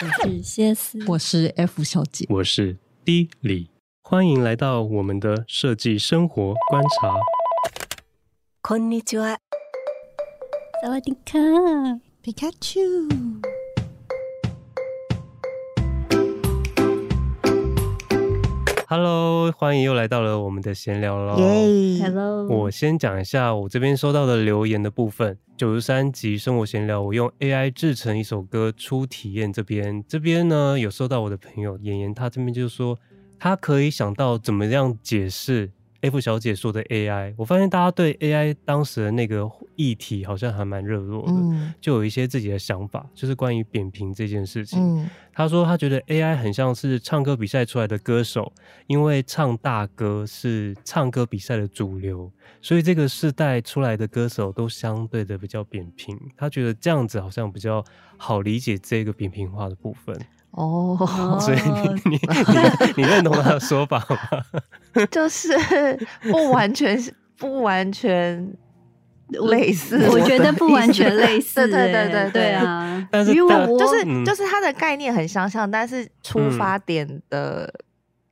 我是谢思，我是 F 小姐，我是 D 李，欢迎来到我们的设计生活观察。こんにちは。萨瓦迪卡，皮卡丘。 Hello，欢迎又来到了我们的闲聊喽。耶，Hello。我先讲一下我这边收到的留言的部分。九十三集生活闲聊，我用 AI 制成一首歌初体验。这边这边呢，有收到我的朋友妍妍，他这边就说，他可以想到怎么样解释。F 小姐说的 AI，我发现大家对 AI 当时的那个议题好像还蛮热络的，嗯，就有一些自己的想法，就是关于扁平这件事情。嗯，他说他觉得 AI 很像是唱歌比赛出来的歌手，因为唱大歌是唱歌比赛的主流，所以这个世代出来的歌手都相对的比较扁平。他觉得这样子好像比较好理解这个扁平化的部分。哦，所以你你你，你认同他的说法吗？就是不完全是不完全类似，我觉得不完全类 似，对对对对对啊。但是因为我就是就是它的概念很相像，但是出发点的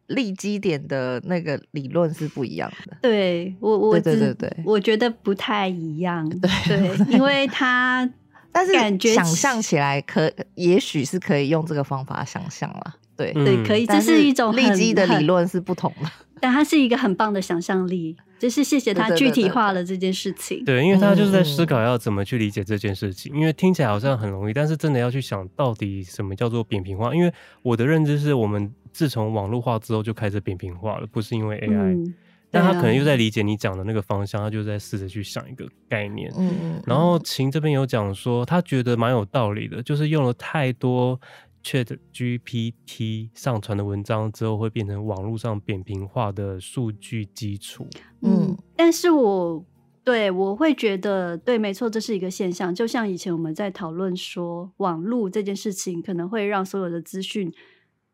立基点的那个理论是不一样的。对我我对对对对，我觉得不太一样。对对，因为他。但是感觉想象起来可，也许是可以用这个方法想象了。对、嗯、对，可以，这是一种立基的理论是不同的，但它是一个很棒的想象力。就是谢谢他具体化了这件事情。对，因为他就是在思考要怎么去理解这件事情。因为听起来好像很容易，但是真的要去想到底什么叫做扁平化。因为我的认知是我们自从网络化之后就开始扁平化了，不是因为 AI。嗯但他可能又在理解你讲的那个方向，他就在试着去想一个概念。嗯嗯。然后秦这边有讲说，他觉得蛮有道理的，就是用了太多 Chat GPT 上传的文章之后，会变成网络上扁平化的数据基础。嗯，但是我对我会觉得，对，没错，这是一个现象。就像以前我们在讨论说，网络这件事情可能会让所有的资讯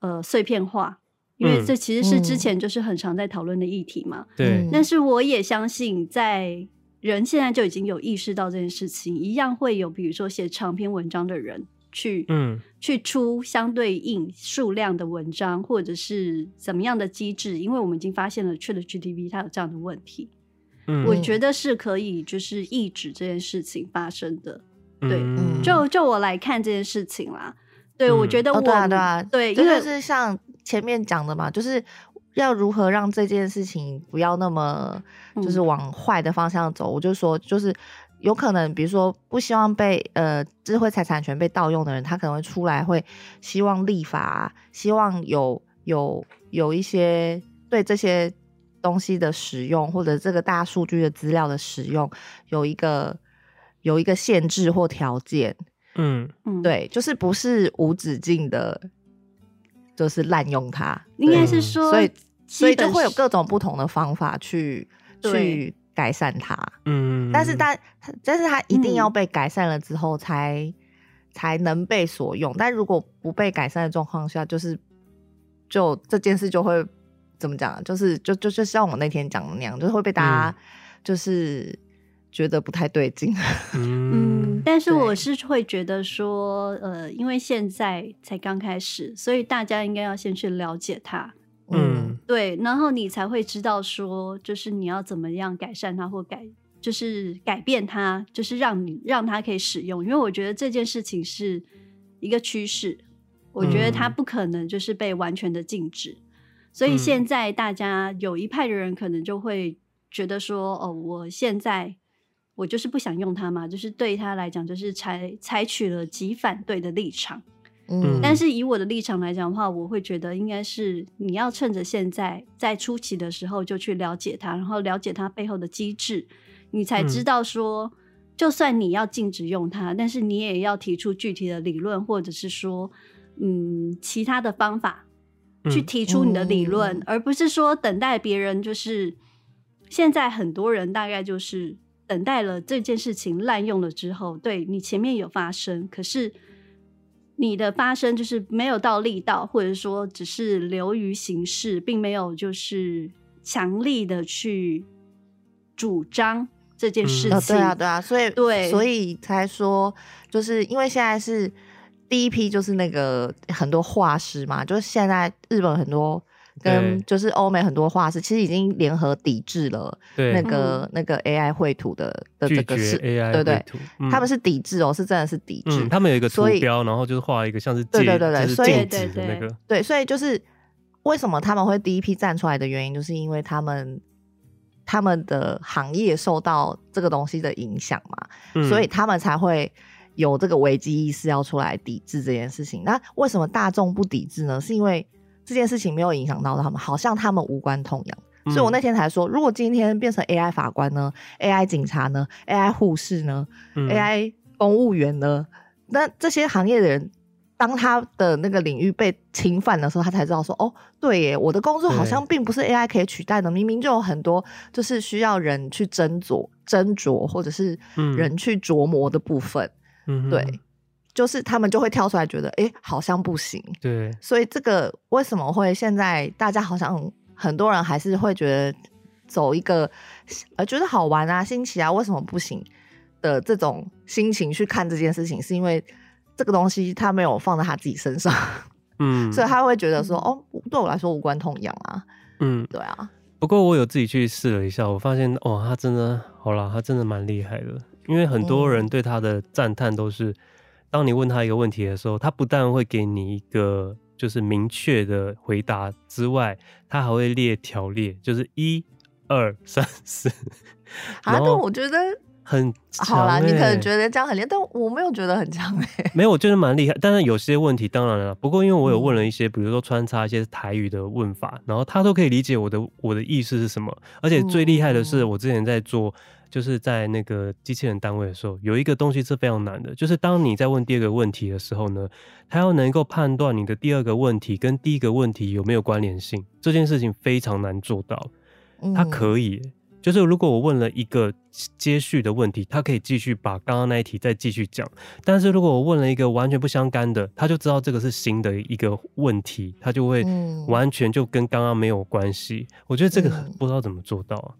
呃碎片化。因为这其实是之前就是很常在讨论的议题嘛。对、嗯。但是我也相信，在人现在就已经有意识到这件事情，一样会有，比如说写长篇文章的人去，嗯，去出相对应数量的文章，或者是怎么样的机制？因为我们已经发现了 ChatGPT 它有这样的问题。嗯。我觉得是可以，就是抑制这件事情发生的。对。嗯、就就我来看这件事情啦。对，嗯、我觉得我、哦、对啊对啊，对，因为是像。前面讲的嘛，就是要如何让这件事情不要那么就是往坏的方向走。嗯、我就说，就是有可能，比如说不希望被呃智慧财产权被盗用的人，他可能会出来会希望立法，希望有有有一些对这些东西的使用或者这个大数据的资料的使用有一个有一个限制或条件。嗯嗯，对，就是不是无止境的。就是滥用它，应该是说，所以所以就会有各种不同的方法去去改善它。嗯，但是但但是它一定要被改善了之后才、嗯、才能被所用。但如果不被改善的状况下，就是就这件事就会怎么讲？就是就就就像我那天讲的那样，就是会被大家就是觉得不太对劲。嗯。但是我是会觉得说，呃，因为现在才刚开始，所以大家应该要先去了解它，嗯，对，然后你才会知道说，就是你要怎么样改善它或改，就是改变它，就是让你让它可以使用。因为我觉得这件事情是一个趋势，我觉得它不可能就是被完全的禁止，所以现在大家有一派的人可能就会觉得说，哦，我现在。我就是不想用它嘛，就是对他来讲，就是采采取了极反对的立场。嗯，但是以我的立场来讲的话，我会觉得应该是你要趁着现在在初期的时候就去了解它，然后了解它背后的机制，你才知道说，就算你要禁止用它，但是你也要提出具体的理论，或者是说，嗯，其他的方法去提出你的理论，而不是说等待别人。就是现在很多人大概就是。等待了这件事情滥用了之后，对你前面有发生，可是你的发生就是没有到力道，或者说只是流于形式，并没有就是强力的去主张这件事情。对啊，对啊，所以对，所以才说，就是因为现在是第一批，就是那个很多画师嘛，就是现在日本很多。跟就是欧美很多画师其实已经联合抵制了那个、嗯、那个 AI 绘图的的这个是 AI 对对、嗯，他们是抵制哦，是真的是抵制。嗯、他们有一个图标，然后就是画一个像是对对对对，所以对对对对，所以就是为什么他们会第一批站出来的原因，就是因为他们他们的行业受到这个东西的影响嘛、嗯，所以他们才会有这个危机意识要出来抵制这件事情。那为什么大众不抵制呢？是因为这件事情没有影响到他们，好像他们无关痛痒、嗯，所以我那天才说，如果今天变成 AI 法官呢，AI 警察呢，AI 护士呢、嗯、，AI 公务员呢，那这些行业的人，当他的那个领域被侵犯的时候，他才知道说，哦，对耶，我的工作好像并不是 AI 可以取代的，明明就有很多就是需要人去斟酌、斟酌或者是人去琢磨的部分，嗯，对。就是他们就会跳出来，觉得哎、欸，好像不行。对，所以这个为什么会现在大家好像很多人还是会觉得走一个呃觉得好玩啊、新奇啊，为什么不行的这种心情去看这件事情，是因为这个东西他没有放在他自己身上，嗯，所以他会觉得说哦，对我来说无关痛痒啊，嗯，对啊。不过我有自己去试了一下，我发现哦，他真的好了，他真的蛮厉害的，因为很多人对他的赞叹都是。当你问他一个问题的时候，他不但会给你一个就是明确的回答之外，他还会列条列，就是一、二、三、四。啊，那我觉得很好啦，你可能觉得这样很厉害，但我没有觉得很强哎、欸。没有，我觉得蛮厉害。但是有些问题，当然了，不过因为我有问了一些，比如说穿插一些台语的问法，然后他都可以理解我的我的意思是什么。而且最厉害的是，我之前在做。就是在那个机器人单位的时候，有一个东西是非常难的，就是当你在问第二个问题的时候呢，它要能够判断你的第二个问题跟第一个问题有没有关联性，这件事情非常难做到。它可以，就是如果我问了一个接续的问题，它可以继续把刚刚那一题再继续讲，但是如果我问了一个完全不相干的，它就知道这个是新的一个问题，它就会完全就跟刚刚没有关系。我觉得这个不知道怎么做到啊。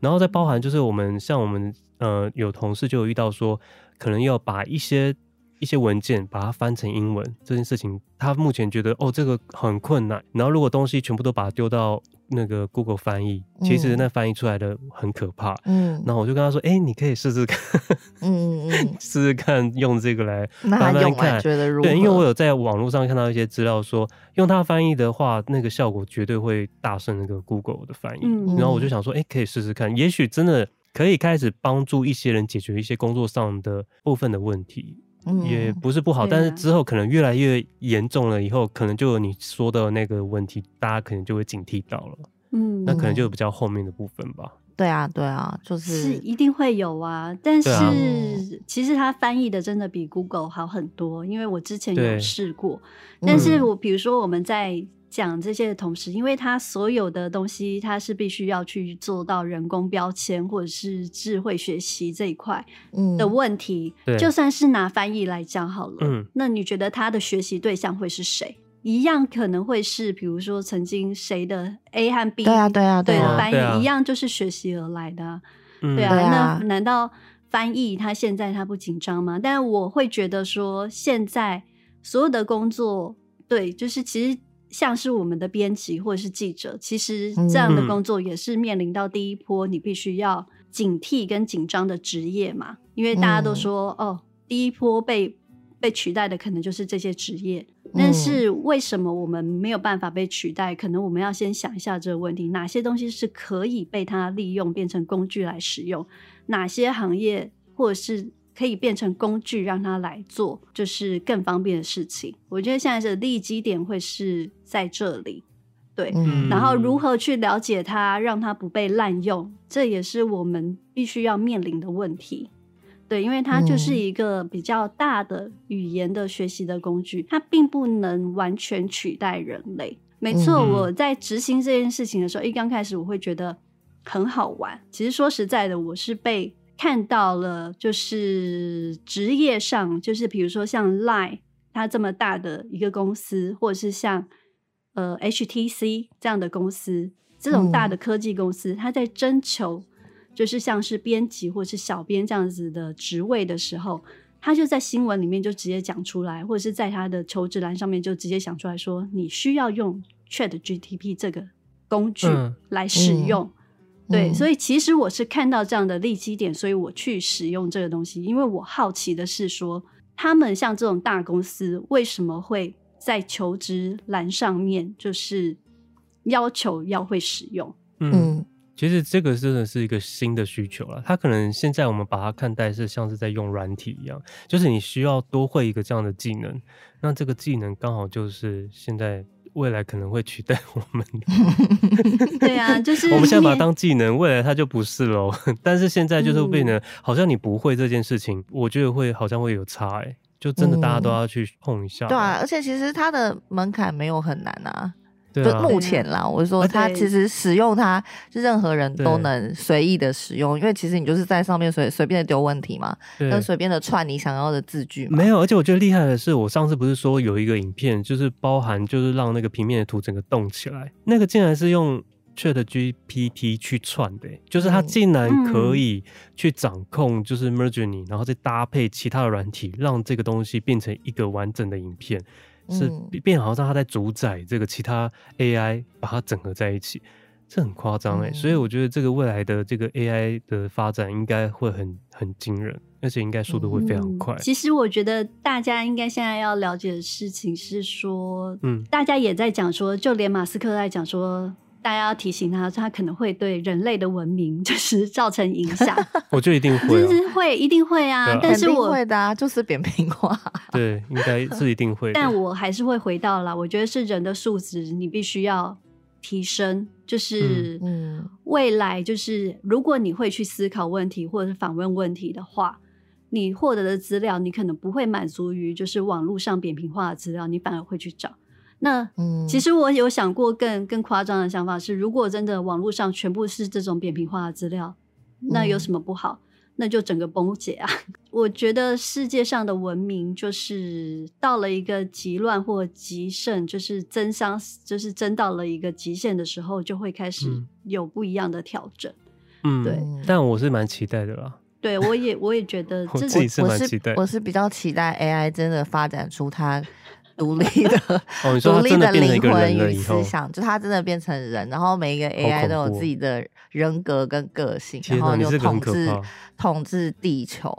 然后再包含就是我们像我们呃有同事就有遇到说，可能要把一些一些文件把它翻成英文这件事情，他目前觉得哦这个很困难。然后如果东西全部都把它丢到那个 Google 翻译，其实那翻译出来的很可怕。嗯，然后我就跟他说，哎，你可以试试看，嗯嗯嗯，试试看用这个来慢慢看，觉得如何？对，因为我有在网络上看到一些资料说，用它翻译的话，那个效果绝对会大胜那个 Google 的翻译。嗯，然后我就想说，哎，可以试试看，也许真的可以开始帮助一些人解决一些工作上的部分的问题。嗯，也不是不好，但是之后可能越来越严重了，以后可能就有你说的那个问题，大家可能就会警惕到了。嗯，那可能就比较后面的部分吧。对啊，对啊，就是是一定会有啊。但是其实它翻译的真的比 Google 好很多，因为我之前有试过。但是我比如说我们在。讲这些的同时，因为它所有的东西，它是必须要去做到人工标签或者是智慧学习这一块的问题。嗯、就算是拿翻译来讲好了，嗯，那你觉得他的学习对象会是谁？一样可能会是，比如说曾经谁的 A 和 B，对啊，对啊，对啊，对的翻译一样，就是学习而来的，对啊。那难道翻译他现在他不紧张吗？但我会觉得说，现在所有的工作，对，就是其实。像是我们的编辑或者是记者，其实这样的工作也是面临到第一波，你必须要警惕跟紧张的职业嘛。因为大家都说，哦，第一波被被取代的可能就是这些职业。但是为什么我们没有办法被取代？可能我们要先想一下这个问题：哪些东西是可以被它利用变成工具来使用？哪些行业或者是？可以变成工具，让他来做，就是更方便的事情。我觉得现在的利基点会是在这里，对。嗯。然后如何去了解它，让它不被滥用，这也是我们必须要面临的问题。对，因为它就是一个比较大的语言的学习的工具，它并不能完全取代人类。没错，我在执行这件事情的时候，一刚开始我会觉得很好玩。其实说实在的，我是被。看到了，就是职业上，就是比如说像 Line，它这么大的一个公司，或者是像呃 HTC 这样的公司，这种大的科技公司，它在征求就是像是编辑或是小编这样子的职位的时候，他就在新闻里面就直接讲出来，或者是在他的求职栏上面就直接想出来说，你需要用 ChatGPT 这个工具来使用。嗯嗯、对，所以其实我是看到这样的利基点，所以我去使用这个东西，因为我好奇的是说，他们像这种大公司为什么会在求职栏上面就是要求要会使用？嗯。其实这个真的是一个新的需求了，它可能现在我们把它看待是像是在用软体一样，就是你需要多会一个这样的技能，那这个技能刚好就是现在未来可能会取代我们的。对啊，就是我们现在把它当技能，未来它就不是喽。但是现在就是变得好像你不会这件事情，嗯、我觉得会好像会有差哎、欸，就真的大家都要去碰一下、嗯。对啊，而且其实它的门槛没有很难啊。对啊、就目前啦，我是说它其实使用它，就任何人都能随意的使用，因为其实你就是在上面随随便的丢问题嘛，跟随便的串你想要的字句嘛。没有，而且我觉得厉害的是，我上次不是说有一个影片，就是包含就是让那个平面的图整个动起来，那个竟然是用 ChatGPT 去串的，就是它竟然可以去掌控，就是 Midjourney，然后再搭配其他的软体，让这个东西变成一个完整的影片。是变好像他在主宰这个其他 AI，把它整合在一起，这很夸张哎，所以我觉得这个未来的这个 AI 的发展应该会很很惊人，而且应该速度会非常快。其实我觉得大家应该现在要了解的事情是说，嗯，大家也在讲说，就连马斯克在讲说。大家要提醒他，他可能会对人类的文明 就是造成影响。我就一定会、啊，就是会，一定会啊！啊但是我会的、啊，就是扁平化。对，应该是一定会。但我还是会回到了，我觉得是人的素质，你必须要提升。就是嗯，未来就是如果你会去思考问题或者是访问问题的话，你获得的资料，你可能不会满足于就是网络上扁平化的资料，你反而会去找。那其实我有想过更更夸张的想法是，如果真的网络上全部是这种扁平化的资料，那有什么不好？那就整个崩解啊！我觉得世界上的文明就是到了一个极乱或极盛，就是增伤，就是增到了一个极限的时候，就会开始有不一样的调整。嗯，对。但我是蛮期待的啦。对，我也我也觉得，我自己是蛮期待。我是比较期待 AI 真的发展出它。独立的，独立的灵魂与思想，就他真的变成人，然后每一个 AI 都有自己的人格跟个性，然后就统治统治地球，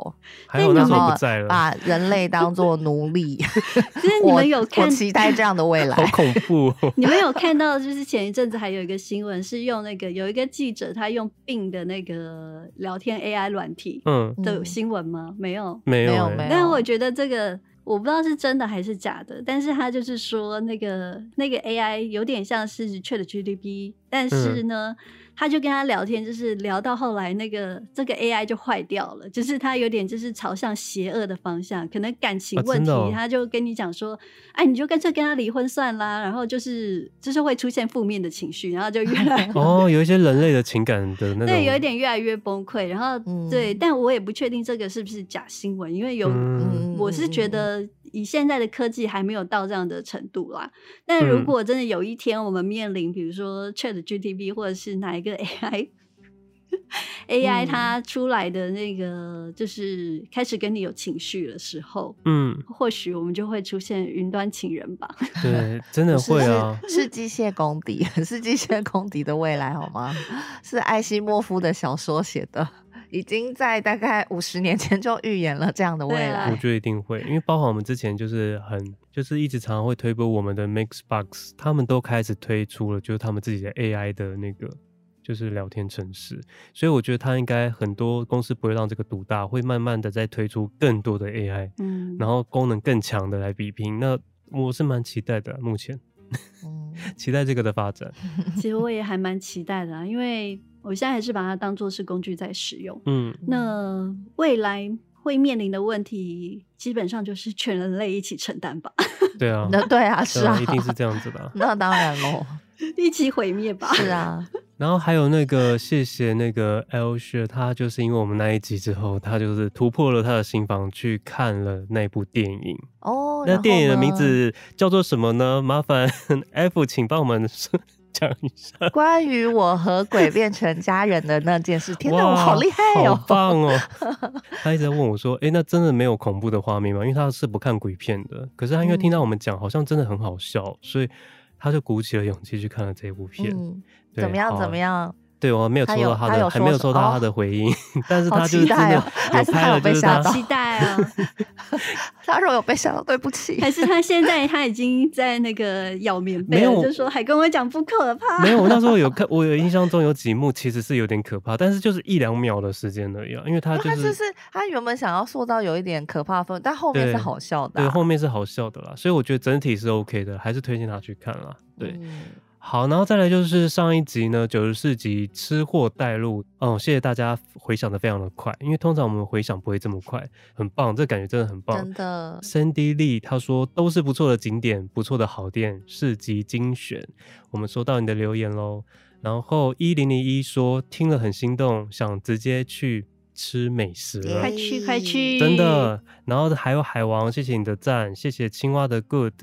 还有然后把人类当做奴隶。其 实你们有看，我期待这样的未来，好恐怖。你们有看到，就是前一阵子还有一个新闻，是用那个有一个记者他用 Bing 的那个聊天 AI 软体，嗯，的新闻吗？没有，没有，没有。但我觉得这个。我不知道是真的还是假的，但是他就是说那个那个 AI 有点像是 ChatGPT，但是呢。嗯他就跟他聊天，就是聊到后来，那个这个 AI 就坏掉了，就是他有点就是朝向邪恶的方向，可能感情问题，啊哦、他就跟你讲说，哎，你就干脆跟他离婚算啦，然后就是就是会出现负面的情绪，然后就越来越哦，有一些人类的情感的那种，对，有一点越来越崩溃，然后、嗯、对，但我也不确定这个是不是假新闻，因为有，嗯、我是觉得。以现在的科技还没有到这样的程度啦，但如果真的有一天我们面临，比如说 ChatGPT 或者是哪一个 AI，AI、嗯、它出来的那个就是开始跟你有情绪的时候，嗯，或许我们就会出现云端情人吧？对，真的会啊，是机械公敌，是机械公敌的未来好吗？是艾西莫夫的小说写的。已经在大概五十年前就预言了这样的未来。我觉得一定会，因为包括我们之前就是很就是一直常常会推播我们的 Mixbox，他们都开始推出了就是他们自己的 AI 的那个就是聊天程式，所以我觉得他应该很多公司不会让这个独大，会慢慢的再推出更多的 AI，嗯，然后功能更强的来比拼。那我是蛮期待的，目前，嗯、期待这个的发展。其实我也还蛮期待的，因为。我现在还是把它当做是工具在使用。嗯，那未来会面临的问题，基本上就是全人类一起承担吧。对啊，那对啊，是啊，一定是这样子的。那当然喽，一起毁灭吧。是啊。然后还有那个，谢谢那个 Elsher，他就是因为我们那一集之后，他就是突破了他的心房，去看了那部电影。哦，那电影的名字叫做什么呢？麻烦 F，请帮我们。讲一下关于我和鬼变成家人的那件事。天哪，我好厉害哦，好棒哦！他一直在问我说：“哎、欸，那真的没有恐怖的画面吗？”因为他是不看鬼片的，可是他因为听到我们讲，好像真的很好笑，嗯、所以他就鼓起了勇气去看了这部片。嗯、怎么样？怎么样？对，我没有收到他的，他还没有收到他的回应，哦、但是他就是真的有拍了，就是他期待啊。他说有被吓到，对不起。还是他 现在他已经在那个咬棉被了，就说还跟我讲不可怕。没有，我那时候有 看，我有印象中有几幕其实是有点可怕，但是就是一两秒的时间而已啊，因为他就是他就是他原本想要塑造有一点可怕氛围，但后面是好笑的、啊，对，后面是好笑的啦，所以我觉得整体是 OK 的，还是推荐他去看啦。对。嗯好，然后再来就是上一集呢，九十四集吃货带路哦，谢谢大家回想的非常的快，因为通常我们回想不会这么快，很棒，这感觉真的很棒，真的。Sandy Lee 他说都是不错的景点，不错的好店，市集精选，我们收到你的留言喽。然后一零零一说听了很心动，想直接去吃美食了，快去快去，真的。然后还有海王，谢谢你的赞，谢谢青蛙的 Good。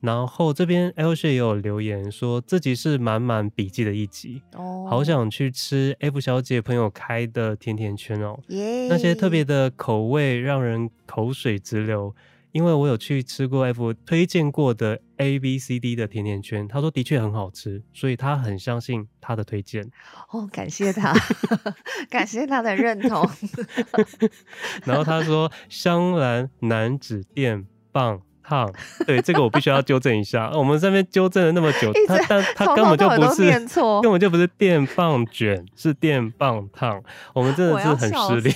然后这边 L 谢也有留言说，这集是满满笔记的一集，oh. 好想去吃 F 小姐朋友开的甜甜圈哦，yeah. 那些特别的口味让人口水直流，因为我有去吃过 F 推荐过的 A B C D 的甜甜圈，他说的确很好吃，所以他很相信他的推荐。哦、oh，感谢他，感谢他的认同。然后他说 香兰男子店棒。烫，对这个我必须要纠正一下。我们这边纠正了那么久，他但他根本就不是，根本就不是电棒卷，是电棒烫。我们真的是很失礼，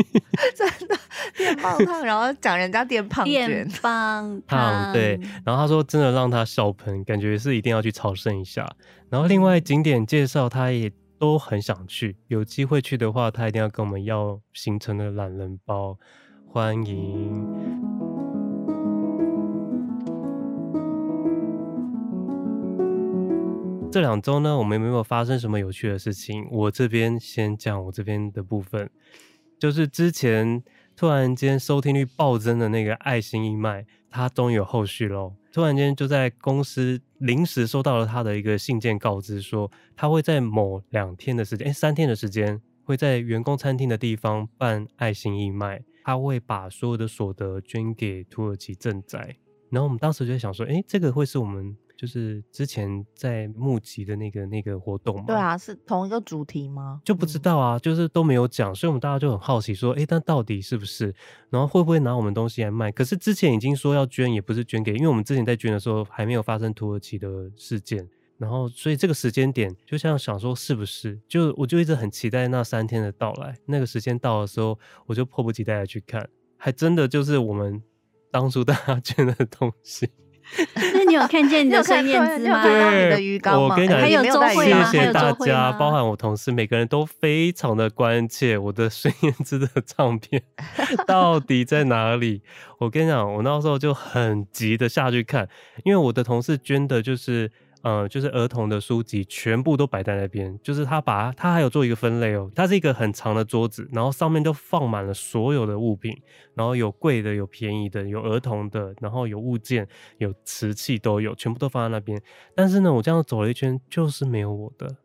真的电棒烫，然后讲人家电棒卷，电棒 烫。对，然后他说真的让他笑喷，感觉是一定要去朝圣一下。然后另外景点介绍他也都很想去，有机会去的话，他一定要跟我们要行程的懒人包，欢迎。这两周呢，我们有没有发生什么有趣的事情？我这边先讲我这边的部分，就是之前突然间收听率暴增的那个爱心义卖，它终于有后续喽。突然间就在公司临时收到了他的一个信件告知，说他会在某两天的时间，诶，三天的时间，会在员工餐厅的地方办爱心义卖，他会把所有的所得捐给土耳其赈灾。然后我们当时就在想说，诶，这个会是我们。就是之前在募集的那个那个活动嘛，对啊，是同一个主题吗？就不知道啊，嗯、就是都没有讲，所以我们大家就很好奇，说，哎、欸，但到底是不是？然后会不会拿我们东西来卖？可是之前已经说要捐，也不是捐给，因为我们之前在捐的时候还没有发生土耳其的事件，然后所以这个时间点就像想说是不是？就我就一直很期待那三天的到来，那个时间到的时候，我就迫不及待的去看，还真的就是我们当初大家 捐的东西。那你有看见你的孙燕姿吗？对，我跟你讲，还有周慧吗？谢谢大家，包含我同事，每个人都非常的关切我的孙燕姿的唱片 到底在哪里。我跟你讲，我那时候就很急的下去看，因为我的同事捐的就是。呃，就是儿童的书籍全部都摆在那边，就是他把他还有做一个分类哦，它是一个很长的桌子，然后上面都放满了所有的物品，然后有贵的，有便宜的，有儿童的，然后有物件，有瓷器都有，全部都放在那边。但是呢，我这样走了一圈，就是没有我的。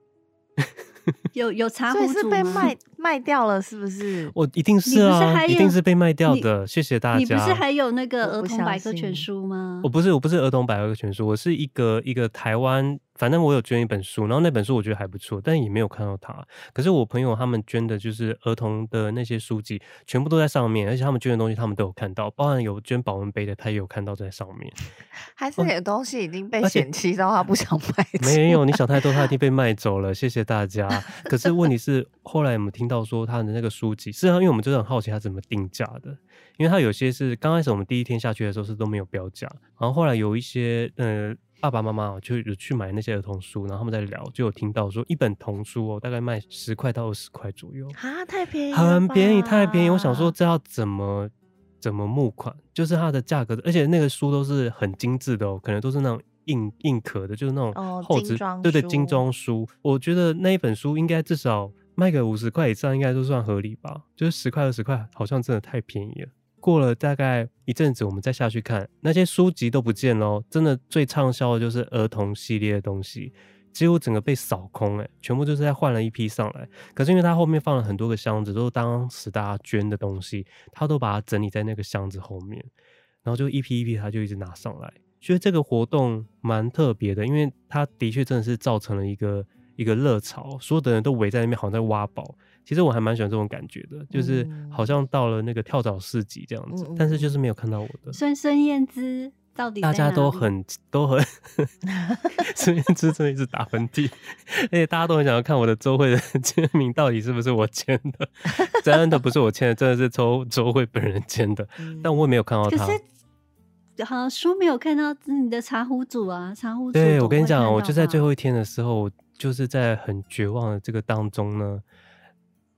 有有茶壶是被卖卖掉了，是不是？我一定是啊，一定是被卖掉的。谢谢大家。你不是还有那个儿童百科全书吗？我不是，我不是儿童百科全书，我是一个一个台湾。反正我有捐一本书，然后那本书我觉得还不错，但也没有看到它。可是我朋友他们捐的就是儿童的那些书籍，全部都在上面，而且他们捐的东西他们都有看到，包含有捐保温杯的，他也有看到在上面。还是你的东西已经被嫌弃，然后他不想卖。没有，你想太多，他已经被 卖走了。谢谢大家。可是问题是，后来我们听到说他的那个书籍，事实上，因为我们真的很好奇他怎么定价的，因为他有些是刚开始我们第一天下去的时候是都没有标价，然后后来有一些呃。爸爸妈妈就有去买那些儿童书，然后他们在聊，就有听到说一本童书哦，大概卖十块到二十块左右啊，太便宜，很便宜，太便宜。我想说这要怎么怎么募款？就是它的价格，而且那个书都是很精致的哦，可能都是那种硬硬壳的，就是那种厚纸，哦，对对，精装书。我觉得那一本书应该至少卖个五十块以上，应该都算合理吧？就是十块二十块，好像真的太便宜了。过了大概一阵子，我们再下去看那些书籍都不见了。真的最畅销的就是儿童系列的东西，几乎整个被扫空，哎，全部就是在换了一批上来。可是因为他后面放了很多个箱子，都是当时大家捐的东西，他都把它整理在那个箱子后面，然后就一批一批，他就一直拿上来。所以这个活动蛮特别的，因为他的确真的是造成了一个一个热潮，所有的人都围在那边，好像在挖宝。其实我还蛮喜欢这种感觉的，就是好像到了那个跳蚤市集这样子，嗯、但是就是没有看到我的孙孙燕姿。到底大家都很都很，孙燕姿真的一直打喷嚏，而且大家都很想要看我的周慧的签名到底是不是我签的，真的不是我签的，真的是周周慧本人签的，嗯、但我也没有看到他。可是好像书没有看到你的茶壶组啊，茶壶组。对，我跟你讲，我就在最后一天的时候，就是在很绝望的这个当中呢，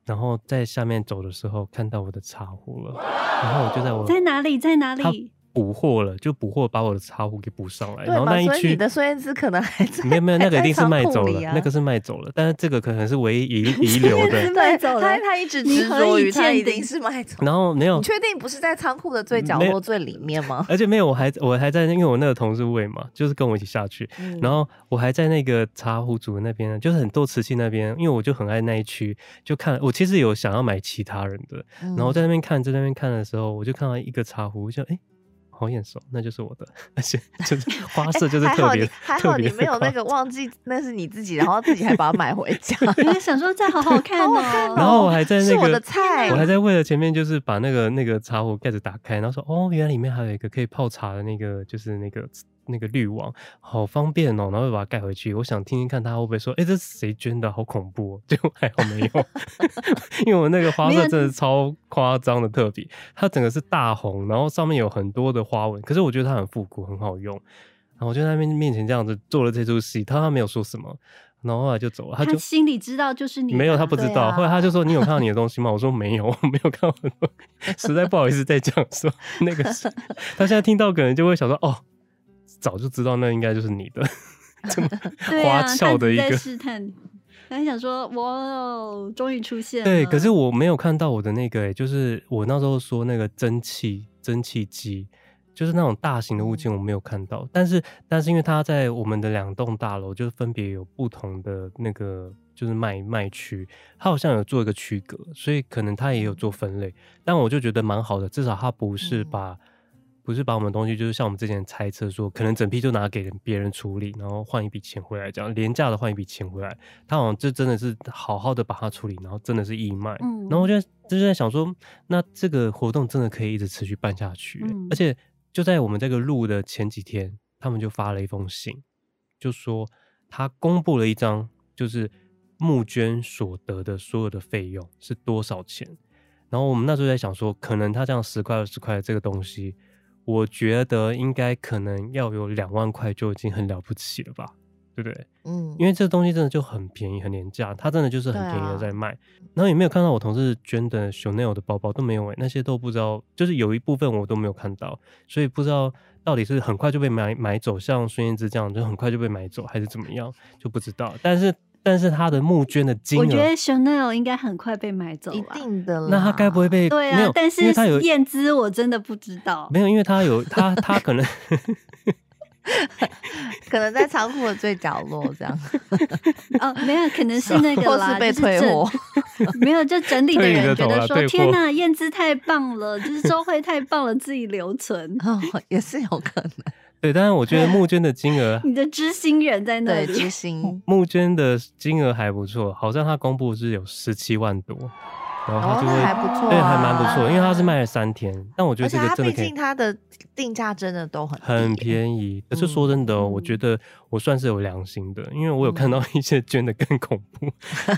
然后在下面走的时候看到我的茶壶了，然后我就在我在哪里，在哪里？补货了，就补货把我的茶壶给补上来，对然后那一区你的孙燕姿可能还在，没有没有，那个一定是卖走了，那个是卖走了，但是这个可能是唯一遗遗留的，卖走了，他他一直执着于他一定是卖走，然后没有，你确定不是在仓库的最角落最里面吗？而且没有，我还我还在，因为我那个同事位嘛，就是跟我一起下去，嗯、然后我还在那个茶壶组那边，就是很多瓷器那边，因为我就很爱那一区，就看我其实有想要买其他人的，然后在那边看在那边看的时候，我就看到一个茶壶，就哎。诶好眼熟，那就是我的，而且 就是花色就是特别、欸，还好你没有那个忘记那是你自己，然后自己还把它买回家。你想说这样好好 看哦，然后我还在那个，我的菜，我还在为了前面就是把那个那个茶壶盖子打开，然后说哦，原来里面还有一个可以泡茶的那个，就是那个。那个滤网好方便哦，然后又把它盖回去。我想听听看他会不会说，哎，这是谁捐的？好恐怖哦！结果还好没有，因为我那个花色真的超夸张的特别，它整个是大红，然后上面有很多的花纹。可是我觉得它很复古，很好用。然后我就在他面面前这样子做了这出戏，他他没有说什么，然后后来就走了。他就他心里知道就是你，没有他不知道。啊、后来他就说：“你有看到你的东西吗？”我说：“没有，我没有看到很多。”实在不好意思再讲说那个是。他现在听到可能就会想说：“哦。”早就知道那应该就是你的，这么 花俏的一个试探，还想说哇，终于出现了。对，可是我没有看到我的那个、欸，就是我那时候说那个蒸汽蒸汽机，就是那种大型的物件，我没有看到。但是，但是因为它在我们的两栋大楼，就是分别有不同的那个就是卖卖区，它好像有做一个区隔，所以可能它也有做分类。但我就觉得蛮好的，至少它不是把。不是把我们东西，就是像我们之前猜测说，可能整批就拿给别人处理，然后换一笔钱回来，这样廉价的换一笔钱回来。他好像就真的是好好的把它处理，然后真的是义卖。嗯，然后我就就是在想说，那这个活动真的可以一直持续办下去。嗯，而且就在我们这个录的前几天，他们就发了一封信，就说他公布了一张，就是募捐所得的所有的费用是多少钱。然后我们那时候在想说，可能他这样十块二十块的这个东西。我觉得应该可能要有两万块就已经很了不起了吧，对不对？嗯，因为这东西真的就很便宜、很廉价，它真的就是很便宜的在卖。啊、然后也没有看到我同事捐的 Chanel 的包包都没有哎，那些都不知道，就是有一部分我都没有看到，所以不知道到底是很快就被买买走，像孙燕姿这样就很快就被买走，还是怎么样就不知道。但是。但是他的募捐的金额，我觉得 Chanel 应该很快被买走了，一定的。那他该不会被？对啊，没有，但是燕姿我真的不知道。没有，因为他有他他 可能 可能在仓库的最角落这样。哦，没有，可能是那个啦，或是被退货。没有，就整理的人觉得说：“天哪，燕姿太棒了，就是周慧太棒了，自己留存。”哦，也是有可能。对，但是我觉得 募捐的金额，你的知心人在那里。对，知心 募捐的金额还不错，好像他公布是有十七万多，然后他就会、哦、还不错、啊，对，还蛮不错，因为他是卖了三天。但我觉得这个真的可以，毕竟他的定价真的都很很便宜。可是说真的哦，嗯、我觉得我算是有良心的，因为我有看到 一些捐的更恐怖，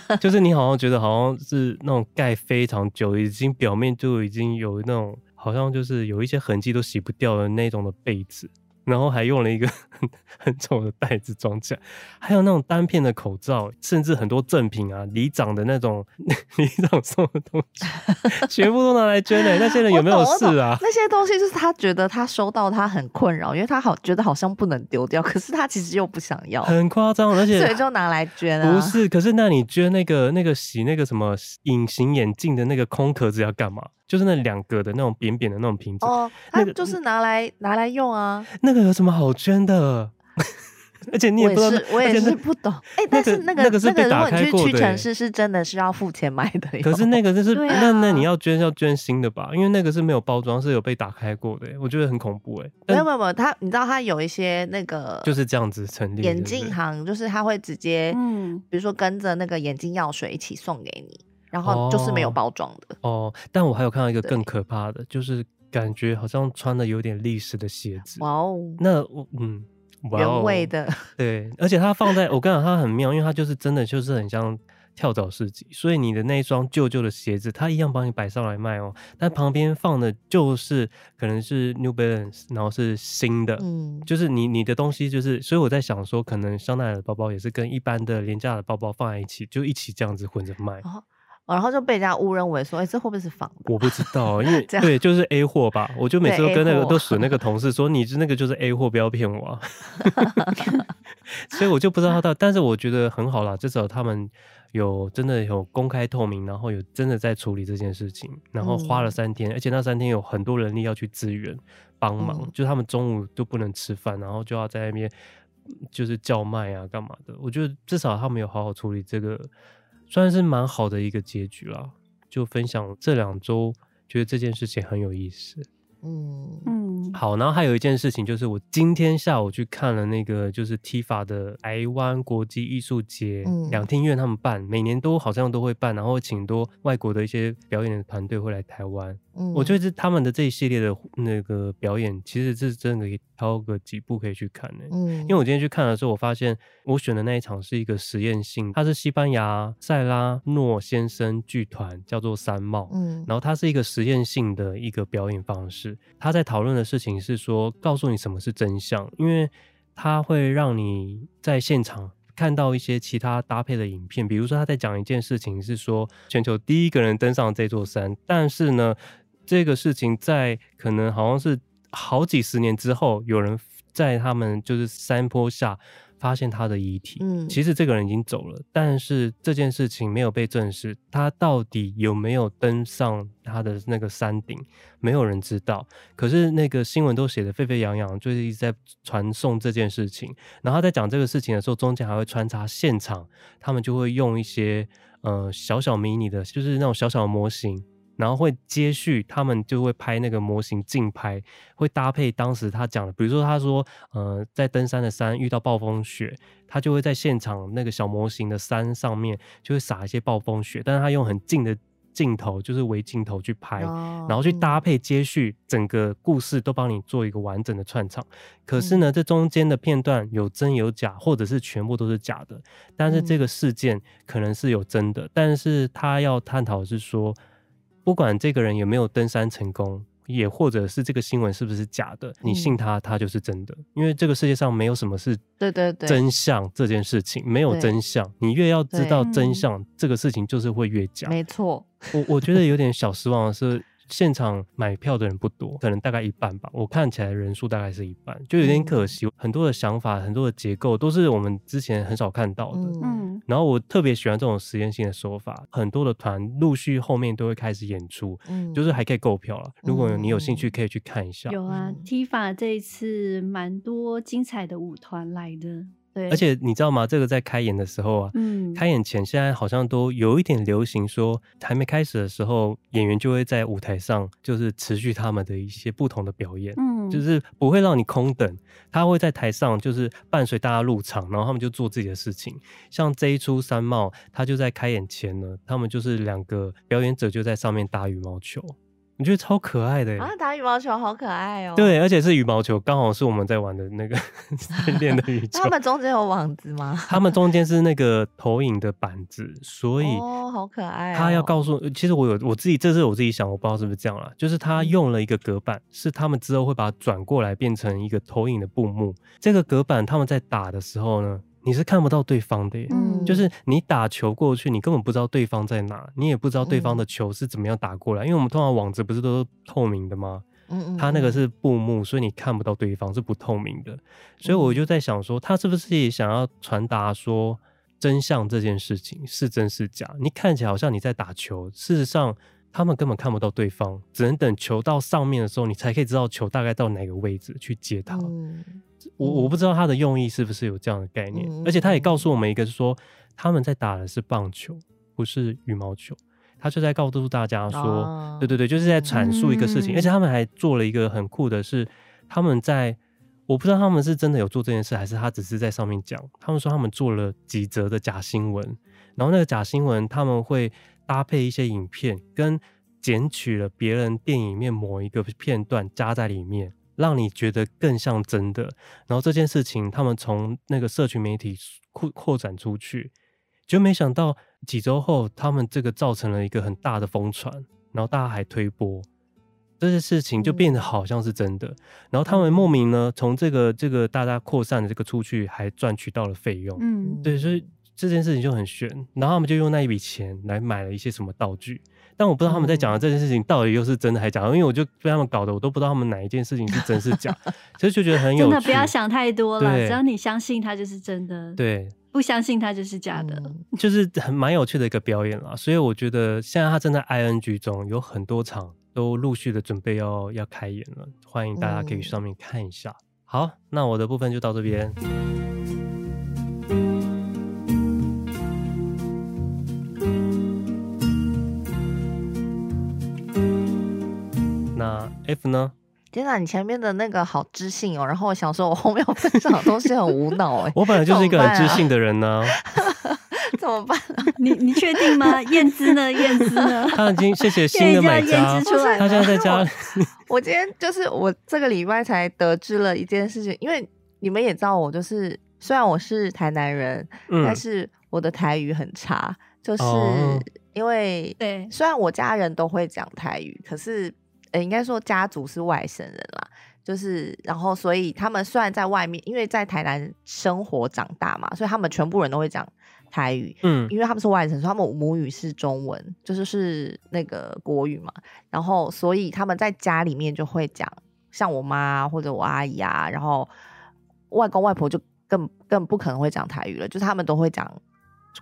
嗯、就是你好像觉得好像是那种盖非常久，已经表面就已经有那种好像就是有一些痕迹都洗不掉的那种的被子。然后还用了一个 很很丑的袋子装起来，还有那种单片的口罩，甚至很多赠品啊，里长的那种 里长送的东西，全部都拿来捐了。那些人有没有事啊？那些东西就是他觉得他收到他很困扰，因为他好觉得好像不能丢掉，可是他其实又不想要，很夸张，而且所以就拿来捐啊。不是，可是那你捐那个那个洗那个什么隐形眼镜的那个空壳子要干嘛？就是那两个的那种扁扁的那种瓶子，哦，那个就是拿来拿来用啊。那个有什么好捐的？而且你也不知道，我也是不懂。哎，但是那个那个是被打开过的，屈臣氏是真的是要付钱买的。可是那个就是那那你要捐要捐新的吧，因为那个是没有包装，是有被打开过的。我觉得很恐怖哎。没有没有没有，他你知道他有一些那个就是这样子成立眼镜行，就是他会直接嗯，比如说跟着那个眼镜药水一起送给你，然后就是没有包装的哦。但我还有看到一个更可怕的，就是。感觉好像穿的有点历史的鞋子，哇哦！那我嗯，原味的，对，而且它放在我跟你讲，它很妙，因为它就是真的就是很像跳蚤市集，所以你的那一双旧旧的鞋子，它一样帮你摆上来卖哦。但旁边放的就是可能是 New Balance，然后是新的，嗯，就是你你的东西就是，所以我在想说，可能香奈儿的包包也是跟一般的廉价的包包放在一起，就一起这样子混着卖。哦然后就被人家误认为说，哎，这会不会是仿的？我不知道，因为 对，就是 A 货吧。我就每次都跟那个都损那个同事说，你是那个就是 A 货，不要骗我。所以我就不知道他到，但是我觉得很好啦，至少他们有真的有公开透明，然后有真的在处理这件事情，然后花了三天，而且那三天有很多人力要去支援帮忙，就他们中午都不能吃饭，然后就要在那边就是叫卖啊干嘛的。我觉得至少他们有好好处理这个。算是蛮好的一个结局了，就分享这两周，觉得这件事情很有意思。嗯嗯，好，然后还有一件事情就是，我今天下午去看了那个，就是 TIFA 的台湾国际艺术节，两厅院他们办，每年都好像都会办，然后请多外国的一些表演的团队会来台湾。嗯，我觉得他们的这一系列的那个表演，其实是真的可以挑个几部可以去看的。嗯，因为我今天去看的时候，我发现我选的那一场是一个实验性，它是西班牙塞拉诺先生剧团，叫做三帽。嗯，然后它是一个实验性的一个表演方式。他在讨论的事情是说，告诉你什么是真相，因为他会让你在现场看到一些其他搭配的影片，比如说他在讲一件事情是说，全球第一个人登上这座山，但是呢。这个事情在可能好像是好几十年之后，有人在他们就是山坡下发现他的遗体。嗯，其实这个人已经走了，但是这件事情没有被证实，他到底有没有登上他的那个山顶，没有人知道。可是那个新闻都写得沸沸扬扬，就是一直在传送这件事情。然后他在讲这个事情的时候，中间还会穿插现场，他们就会用一些呃小小迷你的，就是那种小小的模型。然后会接续，他们就会拍那个模型竞拍，会搭配当时他讲的，比如说他说，呃，在登山的山遇到暴风雪，他就会在现场那个小模型的山上面就会撒一些暴风雪，但是他用很近的镜头，就是微镜头去拍，哦、然后去搭配接续，整个故事都帮你做一个完整的串场。可是呢，这中间的片段有真有假，或者是全部都是假的，但是这个事件可能是有真的，但是他要探讨的是说。不管这个人有没有登山成功，也或者是这个新闻是不是假的，你信他，他就是真的。因为这个世界上没有什么是对对对真相这件事情，没有真相。你越要知道真相，这个事情就是会越假。没错，我我觉得有点小失望的是。现场买票的人不多，可能大概一半吧。我看起来人数大概是一半，就有点可惜。嗯、很多的想法，很多的结构都是我们之前很少看到的。嗯，然后我特别喜欢这种实验性的手法。很多的团陆续后面都会开始演出，嗯，就是还可以购票了。如果你有兴趣，可以去看一下。有啊，TIFA 这一次蛮多精彩的舞团来的。对，而且你知道吗？这个在开演的时候啊，嗯，开演前现在好像都有一点流行，说还没开始的时候，演员就会在舞台上就是持续他们的一些不同的表演，嗯，就是不会让你空等，他会在台上就是伴随大家入场，然后他们就做自己的事情。像这一出三帽，他就在开演前呢，他们就是两个表演者就在上面打羽毛球。我觉得超可爱的啊！打羽毛球好可爱哦。对，而且是羽毛球，刚好是我们在玩的那个 练的羽 球。他们中间有网子吗？他们中间是那个投影的板子，所以哦，好可爱。他要告诉，其实我有我自己，这是我自己想，我不知道是不是这样啦。就是他用了一个隔板，是他们之后会把它转过来变成一个投影的布幕。这个隔板他们在打的时候呢，你是看不到对方的耶，嗯，就是你打球过去，你根本不知道对方在哪，你也不知道对方的球是怎么样打过来，因为我们通常网子不是都是透明的吗？嗯嗯，他那个是布幕，所以你看不到对方是不透明的，所以我就在想说，他是不是也想要传达说真相这件事情是真是假？你看起来好像你在打球，事实上他们根本看不到对方，只能等球到上面的时候，你才可以知道球大概到哪个位置去接它。嗯我我不知道他的用意是不是有这样的概念，嗯、而且他也告诉我们一个，是说他们在打的是棒球，不是羽毛球。他就在告诉大家说，哦、对对对，就是在阐述一个事情，嗯、而且他们还做了一个很酷的是，他们在我不知道他们是真的有做这件事，还是他只是在上面讲。他们说他们做了几则的假新闻，然后那个假新闻他们会搭配一些影片，跟剪取了别人电影里面某一个片段加在里面，让你觉得更像真的。然后这件事情他们从那个社群媒体扩扩展出去。就没想到几周后，他们这个造成了一个很大的疯传，然后大家还推波这些事情，就变得好像是真的。然后他们莫名呢，从这个这个大家扩散的这个出去，还赚取到了费用。嗯，对，所以这件事情就很悬。然后他们就用那一笔钱来买了一些什么道具，但我不知道他们在讲的这件事情到底又是真的还是假的，因为我就被他们搞得我都不知道他们哪一件事情是真是假，所以就觉得很有趣。真的不要想太多了，只要你相信它就是真的。对。不相信它就是假的，嗯、就是很蛮有趣的一个表演啦。所以我觉得现在他正在 ing 中，有很多场都陆续的准备要要开演了，欢迎大家可以去上面看一下。嗯、好，那我的部分就到这边。F 呢？天哪，你前面的那个好知性哦，然后我想说，我后面要分享的东西很无脑哎。我本来就是一个很知性的人呢，怎么办？你你确定吗？燕姿呢？燕姿呢？他已经谢谢新的买家，他现在在家里。我今天就是我这个礼拜才得知了一件事情，因为你们也知道我就是虽然我是台南人，嗯、但是我的台语很差，就是因为对，虽然我家人都会讲台语，可是。呃，应该说家族是外省人啦，就是然后所以他们虽然在外面，因为在台南生活长大嘛，所以他们全部人都会讲台语，嗯，因为他们是外省，所以他们母语是中文，就是是那个国语嘛，然后所以他们在家里面就会讲，像我妈或者我阿姨啊，然后外公外婆就更更不可能会讲台语了，就是他们都会讲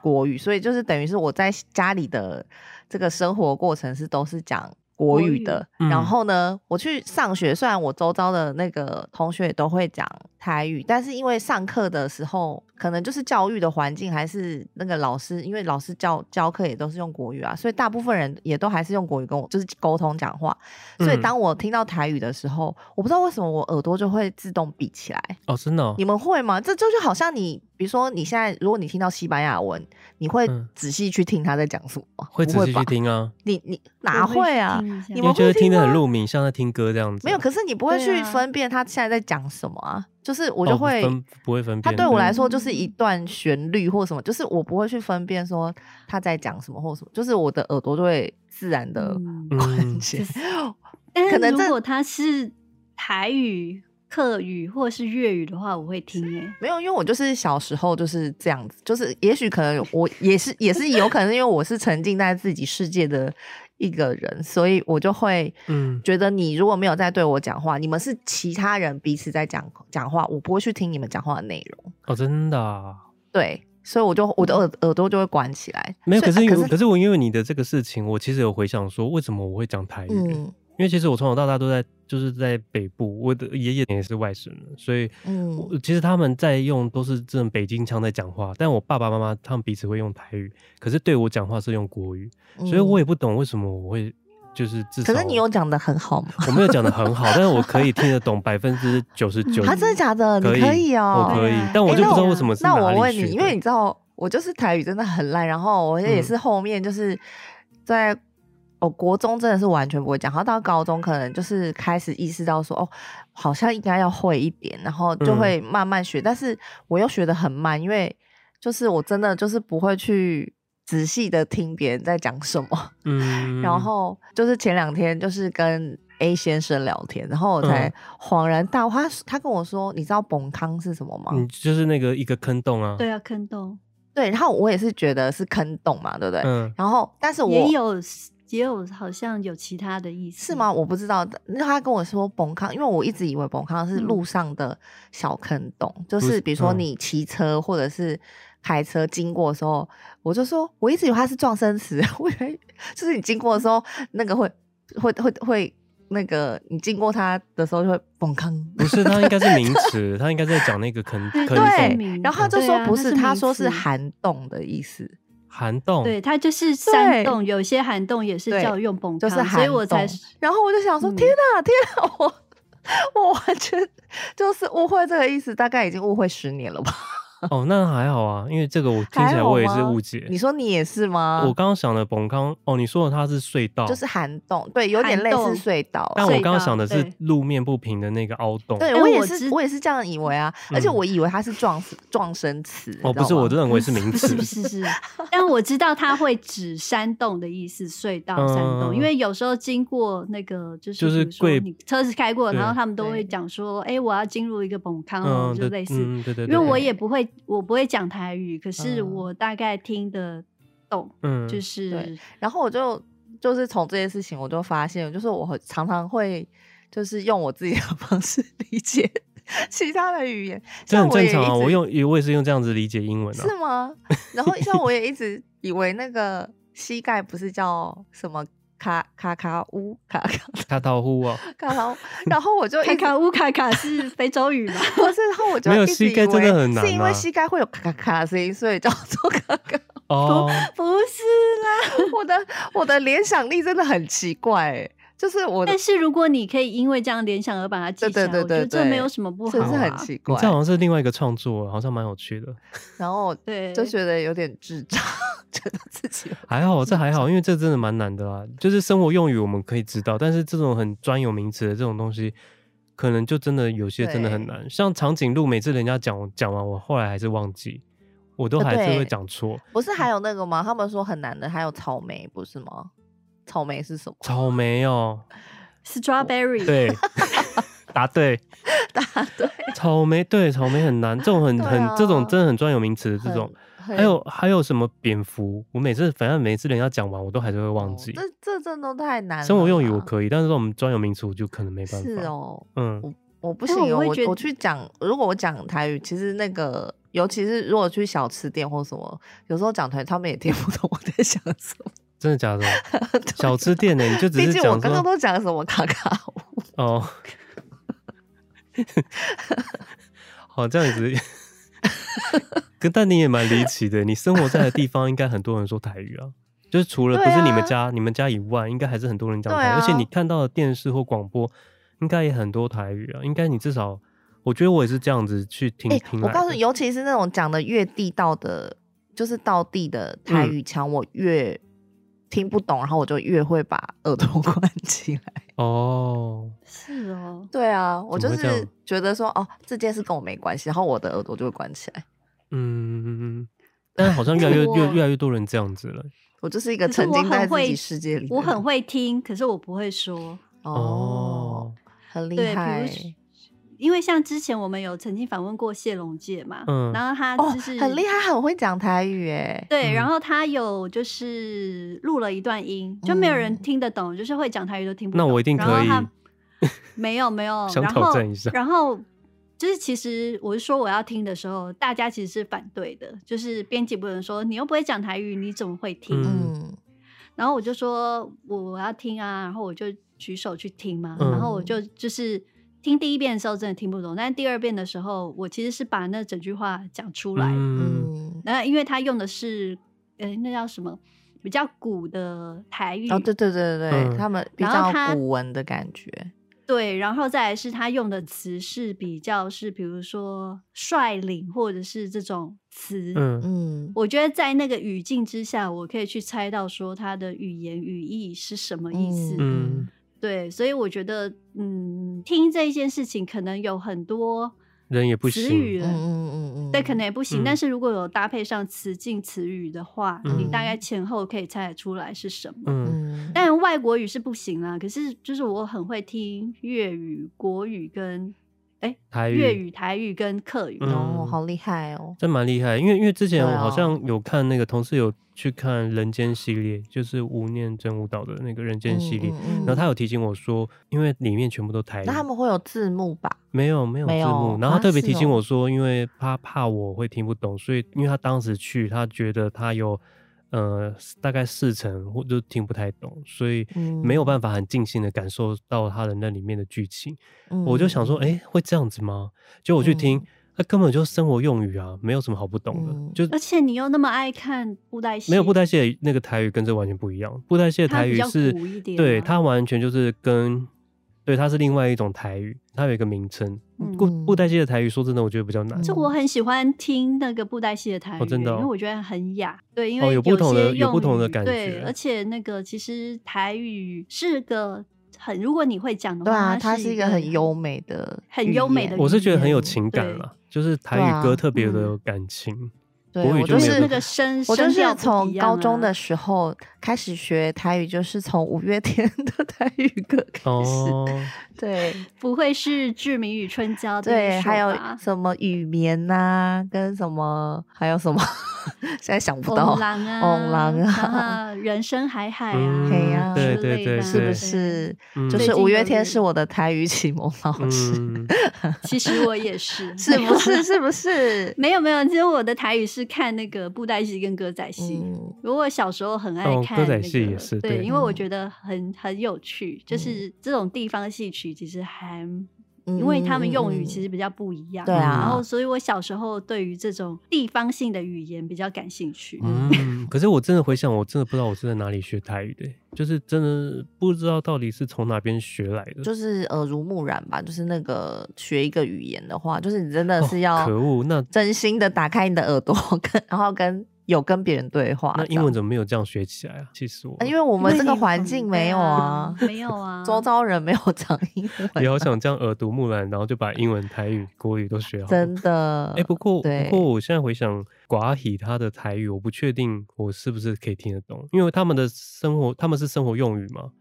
国语，所以就是等于是我在家里的这个生活过程是都是讲。国语的，语然后呢，我去上学，虽然我周遭的那个同学也都会讲台语，但是因为上课的时候，可能就是教育的环境，还是那个老师，因为老师教教课也都是用国语啊，所以大部分人也都还是用国语跟我就是沟通讲话。所以当我听到台语的时候，我不知道为什么我耳朵就会自动闭起来。哦，真的哦？你们会吗？这就就好像你。比如说，你现在如果你听到西班牙文，你会仔细去听他在讲什么吗？会仔细去听啊。你你哪会啊？你们觉得听得很入迷，像在听歌这样子。没有，可是你不会去分辨他现在在讲什么啊？就是我就会不会分辨。他对我来说就是一段旋律或什么，就是我不会去分辨说他在讲什么或什么，就是我的耳朵就会自然的关起。但是如果他是台语。客语或是粤语的话，我会听诶、欸。没有，因为我就是小时候就是这样子，就是也许可能我也是也是有可能，因为我是沉浸在自己世界的一个人，所以我就会嗯觉得你如果没有在对我讲话，你们是其他人彼此在讲讲话，我不会去听你们讲话的内容。哦，真的、啊？对，所以我就我的耳耳朵就会关起来。没有，可是因为、啊、可是可是我因为你的这个事情，我其实有回想说，为什么我会讲台语？嗯因为其实我从小到大都在，就是在北部，我的爷爷也是外省人，所以，嗯，其实他们在用都是这种北京腔在讲话，但我爸爸妈妈他们彼此会用台语，可是对我讲话是用国语，所以我也不懂为什么我会就是至少。可是你有讲的很好吗？我没有讲的很好，但是我可以听得懂百分之九十九。他真的假的？你可以哦，我可以，但我就不知道为什么。那我问你，因为你知道我就是台语真的很烂，然后我也是后面就是在。哦，国中真的是完全不会讲，然后到高中可能就是开始意识到说，哦，好像应该要会一点，然后就会慢慢学，嗯、但是我又学的很慢，因为就是我真的就是不会去仔细的听别人在讲什么，嗯，然后就是前两天就是跟 A 先生聊天，然后我才恍然大悟，他他跟我说，你知道崩坑是什么吗？嗯，就是那个一个坑洞啊，对啊，坑洞，对，然后我也是觉得是坑洞嘛，对不对？嗯，然后但是我也有。也有好像有其他的意思是吗？我不知道。那他跟我说“崩坑”，因为我一直以为“崩坑”是路上的小坑洞，嗯、就是比如说你骑车或者是开车经过的时候，嗯、我就说我一直以为它是撞生词，我以为就是你经过的时候，那个会会会会那个你经过它的时候就会崩坑，不是，他应该是名词，他应该在讲那个坑 坑。对，然后他就说不是，啊、他说是涵洞的意思。涵洞，对，它就是山洞，有些涵洞也是叫用蹦，就是涵洞，所以我才。然后我就想说，嗯、天哪，天哪，我 我完全就是误会这个意思，大概已经误会十年了吧。哦，那还好啊，因为这个我听起来我也是误解。你说你也是吗？我刚刚想的崩康哦，你说的它是隧道，就是涵洞，对，有点类似隧道。但我刚刚想的是路面不平的那个凹洞。对，我也是，我也是这样以为啊，而且我以为它是状状声词。哦，不是，我认为是名 词。是是是，但我知道它会指山洞的意思，隧道、山洞，因为有时候经过那个就是就是贵车子开过，然后他们都会讲说，哎，我要进入一个崩坑哦，就类似，对对，因为我也不会。我不会讲台语，可是我大概听得懂，嗯，就是，然后我就就是从这件事情，我就发现，就是我常常会就是用我自己的方式 理解其他的语言，这很正常啊。我用，我也是用这样子理解英文啊。是吗？然后像我也一直以为那个膝盖不是叫什么？卡卡卡乌卡卡 卡桃乌哦，卡桃，然后我就 卡卡乌卡卡是非洲语嘛？不是，然后我就没有膝盖真的很难，是因为膝盖会有卡卡卡的声音，所以叫做卡卡。哦，不是啦，我的我的联想力真的很奇怪，就是我。但是如果你可以因为这样联想而把它记下来，我觉得这没有什么不好，是很奇怪。这好像是另外一个创作，好像蛮有趣的。然后对，就觉得有点智障。觉得自己还好，这还好，因为这真的蛮难的啦。就是生活用语我们可以知道，但是这种很专有名词的这种东西，可能就真的有些真的很难。像长颈鹿，每次人家讲讲完，我后来还是忘记，我都还是会讲错。不是还有那个吗？他们说很难的，还有草莓，不是吗？草莓是什么？草莓哦，strawberry。对，答对，答对。草莓对，草莓很难，这种很很这种真的很专有名词的这种。还有还有什么蝙蝠？我每次反正每次人家讲完，我都还是会忘记。这这真都太难了。生活用语我可以，但是我们专有名词我就可能没办法。是哦，嗯，我我不行，我我去讲，如果我讲台语，其实那个尤其是如果去小吃店或什么，有时候讲台语，他们也听不懂我在想什么。真的假的？小吃店呢？你就只是讲，我刚刚都讲什么卡卡哦。好，这样子。跟但你也蛮离奇的，你生活在的地方应该很多人说台语啊，就是除了不是你们家、啊、你们家以外，应该还是很多人讲台语，啊、而且你看到的电视或广播，应该也很多台语啊。应该你至少，我觉得我也是这样子去听、欸、听。我告诉你，尤其是那种讲的越地道的，就是道地的台语腔，嗯、我越听不懂，然后我就越会把耳朵关起来。哦，是哦，对啊，我就是觉得说，哦，这件事跟我没关系，然后我的耳朵就会关起来。嗯，但是好像越来越 越越来越多人这样子了。我就是一个沉浸在自己世界里，我很会听，可是我不会说。哦，很厉害。因为像之前我们有曾经访问过谢龙介嘛，嗯，然后他就是、哦、很厉害，很会讲台语哎。对，然后他有就是录了一段音，就没有人听得懂，嗯、就是会讲台语都听不懂。那我一定可以。他 没有没有，想挑战一下。然后，然后就是其实我是说我要听的时候，大家其实是反对的，就是编辑部人说你又不会讲台语，你怎么会听？嗯。然后我就说我要听啊，然后我就举手去听嘛，嗯、然后我就就是。听第一遍的时候真的听不懂，但是第二遍的时候，我其实是把那整句话讲出来。嗯，然后因为他用的是，呃、欸，那叫什么？比较古的台语。哦，对对对对对，嗯、他们比较古文的感觉。对，然后再来是他用的词是比较是，比如说率领或者是这种词。嗯嗯，我觉得在那个语境之下，我可以去猜到说他的语言语义是什么意思。嗯。对，所以我觉得，嗯，听这一件事情，可能有很多人也不行，词语，嗯嗯嗯，对，可能也不行。嗯、但是如果有搭配上词境词语的话，嗯、你大概前后可以猜得出来是什么。嗯，但外国语是不行啦。可是就是我很会听粤语、国语跟。哎，台语、粤语、台语跟客语哦，好厉害哦，真蛮厉害。因为因为之前我好像有看那个同事有去看《人间》系列，就是吴念真舞蹈的那个《人间》系列，然后他有提醒我说，因为里面全部都台语，那他们会有字幕吧？没有，没有字幕。然后他特别提醒我说，因为他怕我会听不懂，所以因为他当时去，他觉得他有呃，大概四成或就听不太懂，所以没有办法很尽兴的感受到他的那里面的剧情。嗯、我就想说，哎、欸，会这样子吗？就我去听，那、嗯、根本就生活用语啊，没有什么好不懂的。嗯、就而且你又那么爱看布袋戏，没有布袋戏那个台语跟这完全不一样。布袋戏的台语是，它对它完全就是跟。对，它是另外一种台语，它有一个名称。布布袋戏的台语，说真的，我觉得比较难。就我很喜欢听那个布袋戏的台语，真的，因为我觉得很雅。对，因为有不同的有不同的感觉。对，而且那个其实台语是个很，如果你会讲的话，对啊，它是一个很优美的、很优美的。我是觉得很有情感了，就是台语歌特别的有感情。对，我就是那个声，我就是从高中的时候开始学台语，就是从五月天的台语歌开始。哦、对，不会是志明与春娇的对，还有什么雨眠呐、啊，跟什么还有什么，现在想不到。红狼啊，红狼啊，人生海海啊，对对对，是不是？就是五月天是我的台语启蒙老师。嗯、其实我也是，是不是？是不是？没有没有，其实我的台语是。是看那个布袋戏跟歌仔戏，嗯、如果小时候很爱看、那个哦、歌仔戏也是对，对，因为我觉得很很有趣，就是这种地方戏曲其实还。因为他们用语其实比较不一样，对啊，然后所以我小时候对于这种地方性的语言比较感兴趣。嗯，可是我真的回想，我真的不知道我是在哪里学泰语的，就是真的不知道到底是从哪边学来的，就是耳濡目染吧。就是那个学一个语言的话，就是你真的是要可恶，那真心的打开你的耳朵，跟然后跟。有跟别人对话，那英文怎么没有这样学起来啊？其实我，因为我们这个环境没有啊，没有啊，周遭人没有讲英文，也好想这样耳濡目染，然后就把英文、台语、国语都学好。真的，哎，不过不过我现在回想，寡喜他的台语，我不确定我是不是可以听得懂，因为他们的生活，他们是生活用语嘛。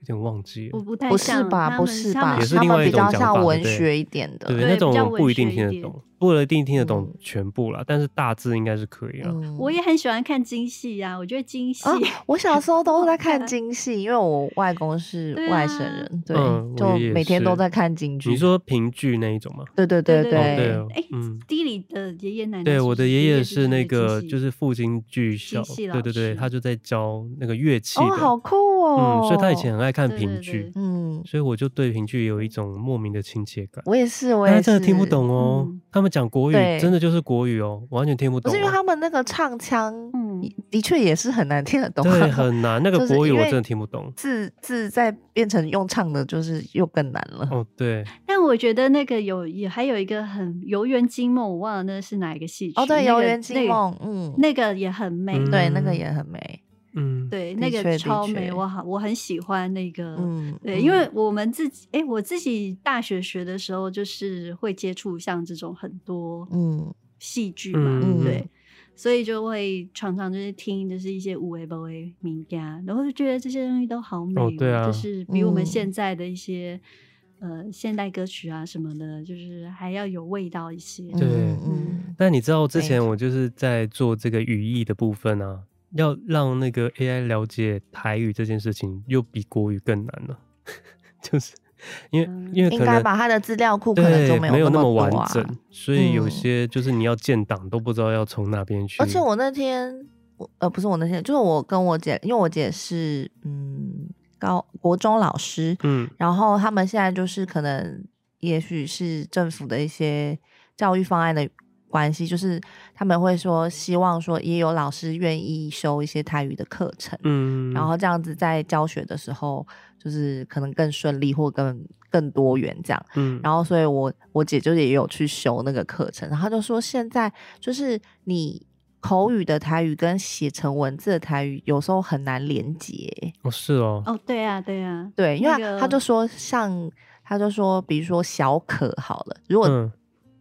有点忘记了，我不太不是吧？不是吧？也是另外一种讲法，比较像文学一点的，对，那种不一定听得懂，不一定听得懂全部啦，但是大致应该是可以啊。我也很喜欢看京戏啊，我觉得京戏，我小时候都在看 京戏，因为我外公是外省人，对，就每天都在看京剧。你说评剧那一种吗？对对对对，哎，地理的爷爷奶奶，对，我的爷爷是那个就是复兴剧校，对对对，他就在教那个乐器，哦，好酷哦，嗯，所以他以前很爱。看评剧，嗯，所以我就对评剧有一种莫名的亲切感。我也是，我也是，真的听不懂哦。他们讲国语，真的就是国语哦，完全听不懂。是因为他们那个唱腔，嗯，的确也是很难听得懂，对，很难。那个 国语我真的听不懂，字字再变成用唱的，就是又更难了。哦，对。但我觉得那个有也还有一个很游园惊梦，我忘了那是哪一个戏曲。哦，对，游园惊梦，嗯，那个也很美，对，那个也很美。嗯，对，那个超美，我好，我很喜欢那个。嗯，对，因为我们自己，哎，我自己大学学的时候，就是会接触像这种很多嗯戏剧嘛，对，所以就会常常就是听，就是一些五 A 八 A 名家，然后就觉得这些东西都好美，对啊，就是比我们现在的一些呃现代歌曲啊什么的，就是还要有味道一些。对，嗯。但你知道之前我就是在做这个语义的部分啊。要让那个 AI 了解台语这件事情，又比国语更难了，就是 因为、嗯、因为应该把他的资料库可能就没有那么、啊、没有那么完整，所以有些就是你要建档都不知道要从哪边去。而且我那天，呃，不是我那天，就是我跟我姐，因为我姐是嗯高国中老师，嗯，然后他们现在就是可能也许是政府的一些教育方案的。关系就是他们会说，希望说也有老师愿意修一些台语的课程，嗯，然后这样子在教学的时候，就是可能更顺利或更更多元这样，嗯，然后所以我我姐就也有去修那个课程，然后她就说现在就是你口语的台语跟写成文字的台语有时候很难连接，哦，是哦，哦，对啊，对啊，对，因为他就说像他就说，比如说小可好了，如果、嗯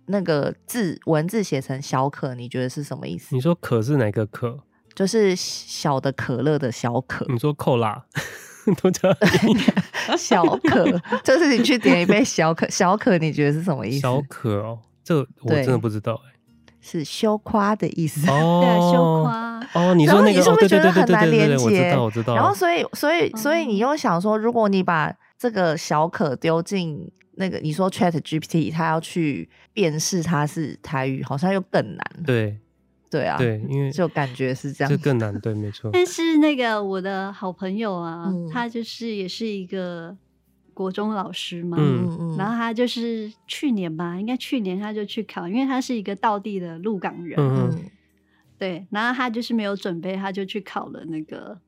那个字文字写成小可，你觉得是什么意思？你说可是哪个可？就是小的可乐的小可。你说扣啦，都叫 小可，就是你去点一杯小可，小可你觉得是什么意思？小可哦，这我真的不知道哎，是羞夸的意思哦，对，羞夸哦。你说那个，你是不是觉得很难连接？我知道，我知道。然后所以所以所以你又想说，如果你把这个小可丢进。那个你说 Chat GPT，它要去辨识它是台语，好像又更难。对，对啊，对，因为就感觉是这样，就更难，对，没错。但是那个我的好朋友啊，嗯、他就是也是一个国中老师嘛，嗯嗯然后他就是去年吧，应该去年他就去考，因为他是一个道地的鹿港人，嗯嗯。对，然后他就是没有准备，他就去考了那个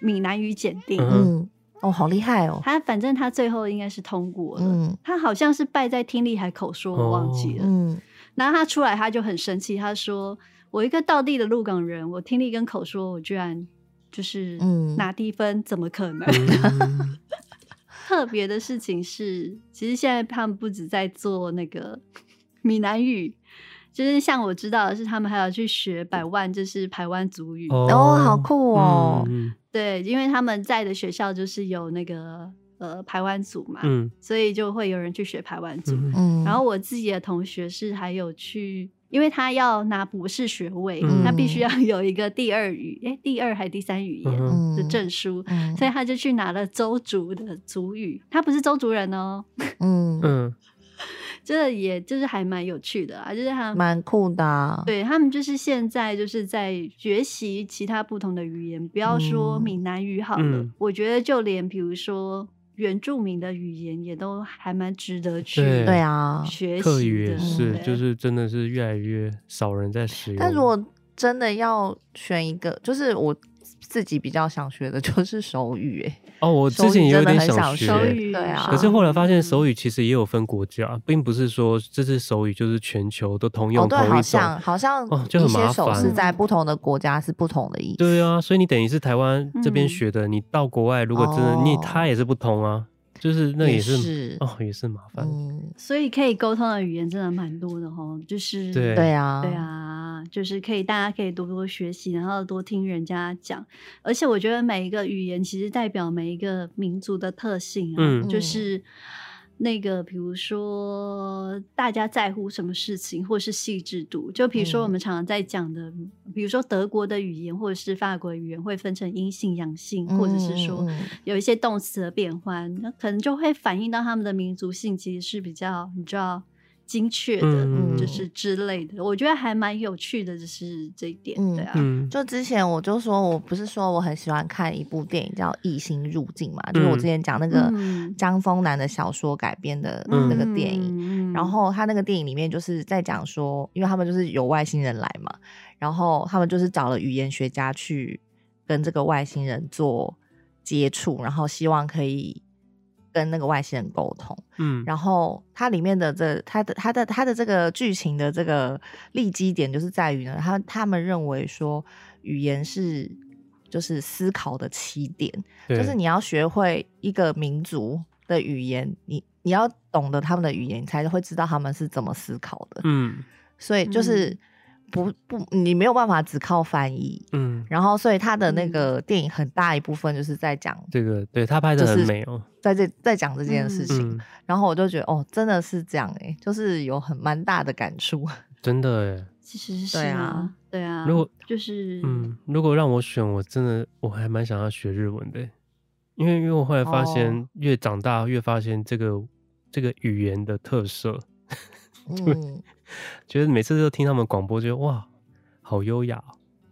闽南语检定，嗯嗯，哦，好厉害哦，他反正他最后应该是通过了，嗯。他好像是败在听力还口说，我忘记了，嗯。然后他出来他就很生气，他说。我一个道地的鹿港人，我听力跟口说，我居然就是拿低分，嗯、怎么可能？嗯、特别的事情是，其实现在他们不止在做那个闽南语，就是像我知道的是，他们还要去学百万，就是排湾族语。哦，哦，好酷哦！嗯、对，因为他们在的学校就是有那个呃排湾族嘛，嗯，所以就会有人去学排湾族。嗯，然后我自己的同学是还有去。因为他要拿博士学位，嗯、他必须要有一个第二语，哎，第二还第三语言的证书，嗯、所以他就去拿了邹族的族语。他不是邹族人哦，嗯。嗯，这也就是还蛮有趣的啊，就是他蛮酷的、啊。对他们就是现在就是在学习其他不同的语言，不要说闽南语好了，嗯、我觉得就连比如说。原住民的语言也都还蛮值得去对啊学习的，语也是，就是真的是越来越少人在使用。但如果真的要选一个，就是我自己比较想学的就是手语，哎。哦，我之前也有点想学，手语对啊。可是后来发现手语其实也有分国家，并不是说这次手语就是全球都通用同一。哦，对，好像好像哦就很麻烦，是在不同的国家是不同的意思。对啊，所以你等于是台湾这边学的，你到国外如果真的你它也是不同啊，就是那也是哦也是麻烦。嗯，所以可以沟通的语言真的蛮多的哦，就是对对啊，对啊。就是可以，大家可以多多学习，然后多听人家讲。而且我觉得每一个语言其实代表每一个民族的特性啊，嗯、就是那个，比如说大家在乎什么事情，或是细致度。就比如说我们常常在讲的，嗯、比如说德国的语言或者是法国的语言会分成阴性、阳性，或者是说有一些动词的变换，那可能就会反映到他们的民族性，其实是比较你知道。精确的，嗯、就是之类的，我觉得还蛮有趣的，就是这一点，嗯、对啊。就之前我就说，我不是说我很喜欢看一部电影叫《异星入境》嘛，嗯、就是我之前讲那个张丰南的小说改编的那个电影，嗯、然后他那个电影里面就是在讲说，因为他们就是有外星人来嘛，然后他们就是找了语言学家去跟这个外星人做接触，然后希望可以。跟那个外星人沟通，嗯，然后它里面的这它的它的它的这个剧情的这个立基点就是在于呢，他他们认为说语言是就是思考的起点，对。就是你要学会一个民族的语言，你你要懂得他们的语言，你才会知道他们是怎么思考的，嗯，所以就是。嗯不不，你没有办法只靠翻译，嗯，然后所以他的那个电影很大一部分就是在讲这个，对他拍的很美哦，在这在讲这件事情，嗯、然后我就觉得哦，真的是这样哎，就是有很蛮大的感触，真的哎，其实是啊，对啊，如果就是嗯，如果让我选，我真的我还蛮想要学日文的，因为因为我后来发现，越长大越发现这个这个语言的特色。嗯，觉 得每次都听他们广播，觉得哇，好优雅，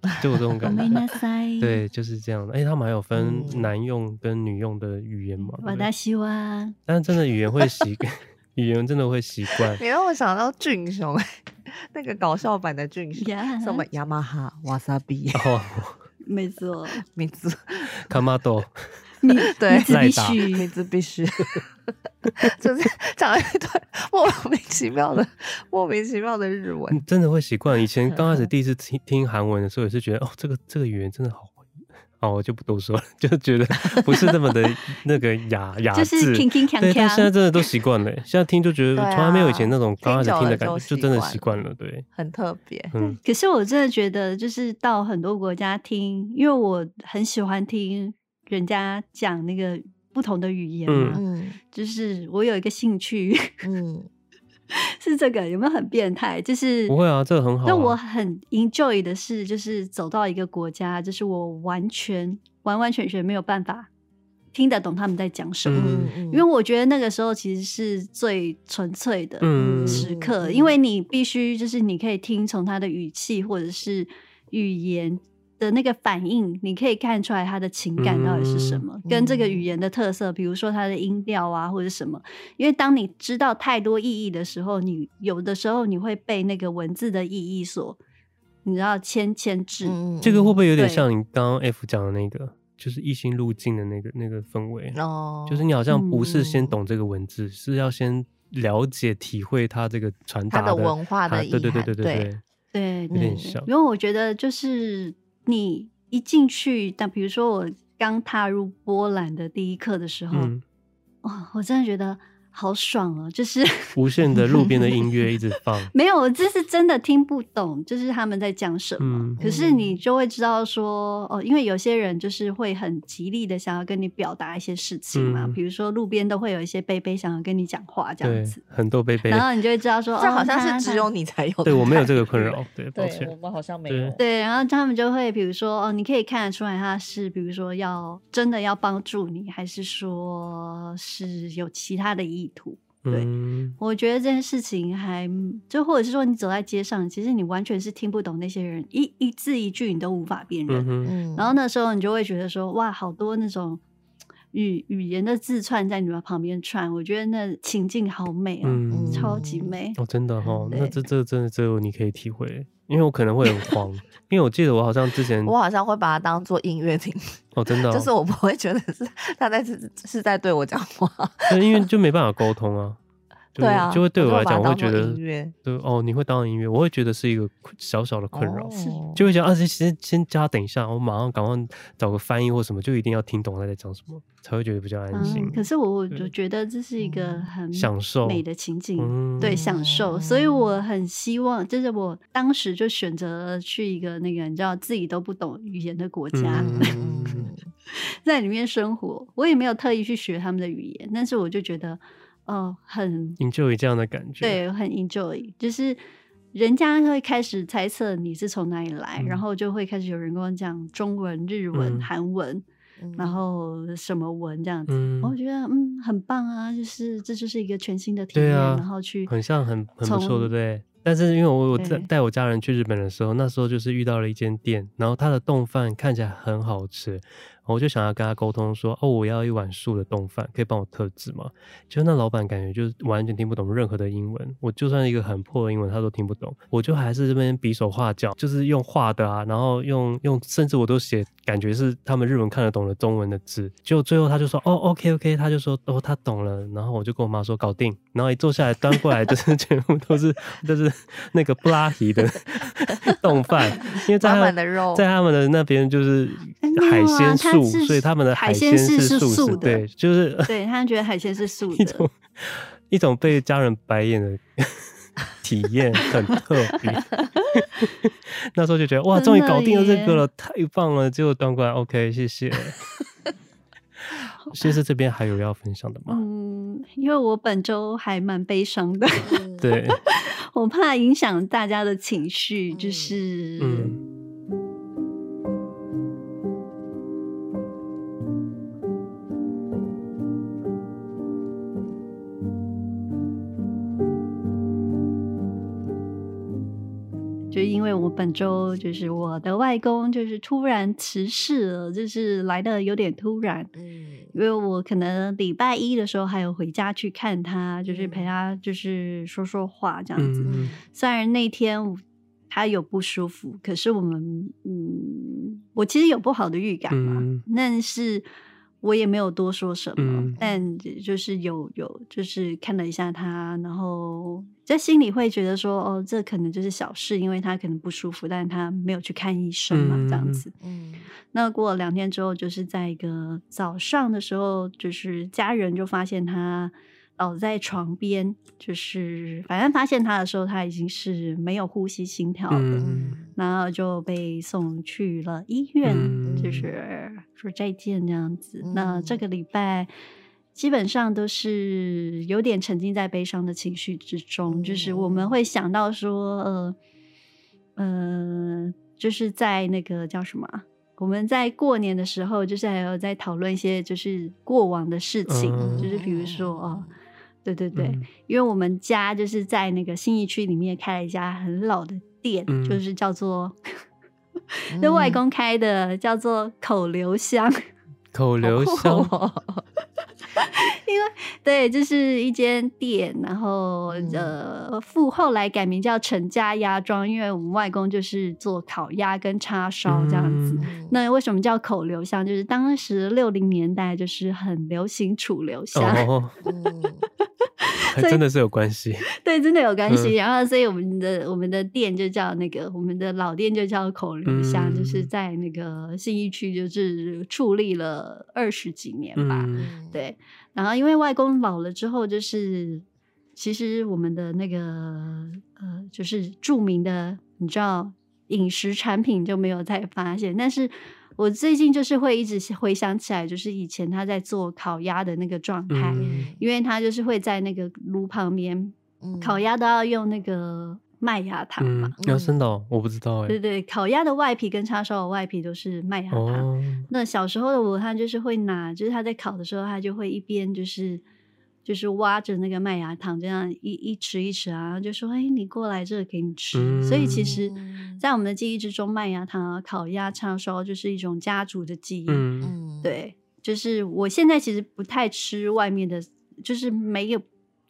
就有这种感觉。对，就是这样的。哎，他们还有分男用跟女用的语言嘛？我的希望。但是真的语言会习，语言真的会习惯。你让我想到俊雄，那个搞笑版的俊雄，什么雅马哈、瓦萨比。哦，没错，没错卡马多。对，必须，名字必须，就是讲了一段 莫名其妙的、莫名其妙的日文。你真的会习惯？以前刚开始第一次听听韩文的时候，也是觉得哦，这个这个语言真的好，哦，我就不多说了，就觉得不是那么的那个雅雅致。对，但现在真的都习惯了，现在听就觉得从来没有以前那种刚开始听的感觉，就真的习惯了。对，很特别。嗯，可是我真的觉得，就是到很多国家听，因为我很喜欢听。人家讲那个不同的语言嘛，嗯，就是我有一个兴趣，嗯，是这个有没有很变态？就是不会啊，这个很好啊。那我很 enjoy 的是，就是走到一个国家，就是我完全完完全全没有办法听得懂他们在讲什么。嗯、因为我觉得那个时候其实是最纯粹的时刻，嗯、因为你必须就是你可以听从他的语气或者是语言。的那个反应，你可以看出来他的情感到底是什么，嗯、跟这个语言的特色，比如说他的音调啊，或者什么。因为当你知道太多意义的时候，你有的时候你会被那个文字的意义所，你知道牵牵制。嗯、这个会不会有点像你刚刚 F 讲的那个，就是异星入境的那个那个氛围？哦，就是你好像不是先懂这个文字，嗯、是要先了解、体会它这个传达的，的文化的意义。对对对对对对，对有点像。因为我觉得就是。你一进去，但比如说我刚踏入波兰的第一课的时候，嗯、哇，我真的觉得。好爽哦！就是 无限的路边的音乐一直放，没有，这是真的听不懂，就是他们在讲什么。嗯、可是你就会知道说，哦，因为有些人就是会很极力的想要跟你表达一些事情嘛，嗯、比如说路边都会有一些贝贝想要跟你讲话这样子，很多贝贝，然后你就会知道说，这好像是只有你才有的，对我没有这个困扰，对，抱歉，我们好像没有，对，然后他们就会比如说，哦，你可以看得出来他是比如说要真的要帮助你，还是说是有其他的意图。对，嗯、我觉得这件事情还就或者是说，你走在街上，其实你完全是听不懂那些人一一字一句，你都无法辨认。嗯，然后那时候你就会觉得说，哇，好多那种语语言的字串在你们旁边串，我觉得那情境好美啊，嗯、超级美。哦，真的哈、哦，那这这真的只有你可以体会。因为我可能会很慌，因为我记得我好像之前，我好像会把它当做音乐听。哦，真的、哦，就是我不会觉得是他在是是在对我讲话，因为 就没办法沟通啊。对啊，就会对我来讲，我会觉得，对哦，你会当音乐，我会觉得是一个小小的困扰，哦、就会讲啊，先先加等一下，我马上赶快找个翻译或什么，就一定要听懂他在讲什么，才会觉得比较安心。嗯、可是我我就觉得这是一个很享受美的情景，嗯、对，享受。所以我很希望，就是我当时就选择去一个那个你知道自己都不懂语言的国家，嗯、在里面生活。我也没有特意去学他们的语言，但是我就觉得。哦，很 enjoy 这样的感觉，对，很 enjoy，就是人家会开始猜测你是从哪里来，嗯、然后就会开始有人跟我讲中文、日文、韩、嗯、文，然后什么文这样子，嗯、我觉得嗯很棒啊，就是这就是一个全新的体验，啊、然后去很像很很不错，对不对？但是因为我我带带我家人去日本的时候，那时候就是遇到了一间店，然后它的冻饭看起来很好吃。我就想要跟他沟通说，哦，我要一碗素的冻饭，可以帮我特制吗？就那老板感觉就是完全听不懂任何的英文，我就算一个很破的英文他都听不懂，我就还是这边比手画脚，就是用画的啊，然后用用，甚至我都写感觉是他们日文看得懂的中文的字，结果最后他就说，哦，OK OK，他就说，哦，他懂了，然后我就跟我妈说搞定，然后一坐下来端过来就是全部都是 就是那个布拉提的冻饭，因为在他们的肉。在他们的那边就是海鲜素。所以他们的海鲜是素的，对，就是对他们觉得海鲜是素的，一种一种被家人白眼的体验，很特别。那时候就觉得哇，终于搞定了这个了，太棒了！结果端过来，OK，谢谢。先生这边还有要分享的吗？嗯，因为我本周还蛮悲伤的，对，我怕影响大家的情绪，就是嗯。就因为我本周就是我的外公就是突然辞世了，就是来的有点突然。嗯，因为我可能礼拜一的时候还有回家去看他，就是陪他就是说说话这样子。嗯，虽然那天他有不舒服，可是我们嗯，我其实有不好的预感嘛，嗯，但是。我也没有多说什么，嗯、但就是有有就是看了一下他，然后在心里会觉得说，哦，这可能就是小事，因为他可能不舒服，但是他没有去看医生嘛，嗯、这样子。嗯，那过了两天之后，就是在一个早上的时候，就是家人就发现他。倒在床边，就是反正发现他的时候，他已经是没有呼吸、心跳的，嗯、然后就被送去了医院，嗯、就是说再见这样子。嗯、那这个礼拜基本上都是有点沉浸在悲伤的情绪之中，嗯、就是我们会想到说，呃，呃，就是在那个叫什么。我们在过年的时候，就是还有在讨论一些就是过往的事情，嗯、就是比如说哦，对对对，嗯、因为我们家就是在那个新义区里面开了一家很老的店，嗯、就是叫做那、嗯、外公开的，叫做口留香，口留香。因为对，这、就是一间店，然后呃，后后来改名叫陈家鸭庄，因为我们外公就是做烤鸭跟叉烧这样子。嗯、那为什么叫口留香？就是当时六零年代就是很流行楚留香。真的是有关系，对，真的有关系。嗯、然后，所以我们的我们的店就叫那个，我们的老店就叫口留香，嗯、就是在那个信义区，就是矗立了二十几年吧。嗯、对，然后因为外公老了之后，就是其实我们的那个呃，就是著名的，你知道饮食产品就没有再发现，但是。我最近就是会一直回想起来，就是以前他在做烤鸭的那个状态，嗯、因为他就是会在那个炉旁边、嗯、烤鸭都要用那个麦芽糖嘛。要生的，我不知道哎。对对，烤鸭的外皮跟叉烧的外皮都是麦芽糖。哦、那小时候的我，他就是会拿，就是他在烤的时候，他就会一边就是。就是挖着那个麦芽糖，这样一一吃一吃啊，就说：“哎、欸，你过来，这个给你吃。嗯”所以其实，在我们的记忆之中，麦芽糖啊、烤鸭、叉烧就是一种家族的记忆。嗯，对，就是我现在其实不太吃外面的，就是没有，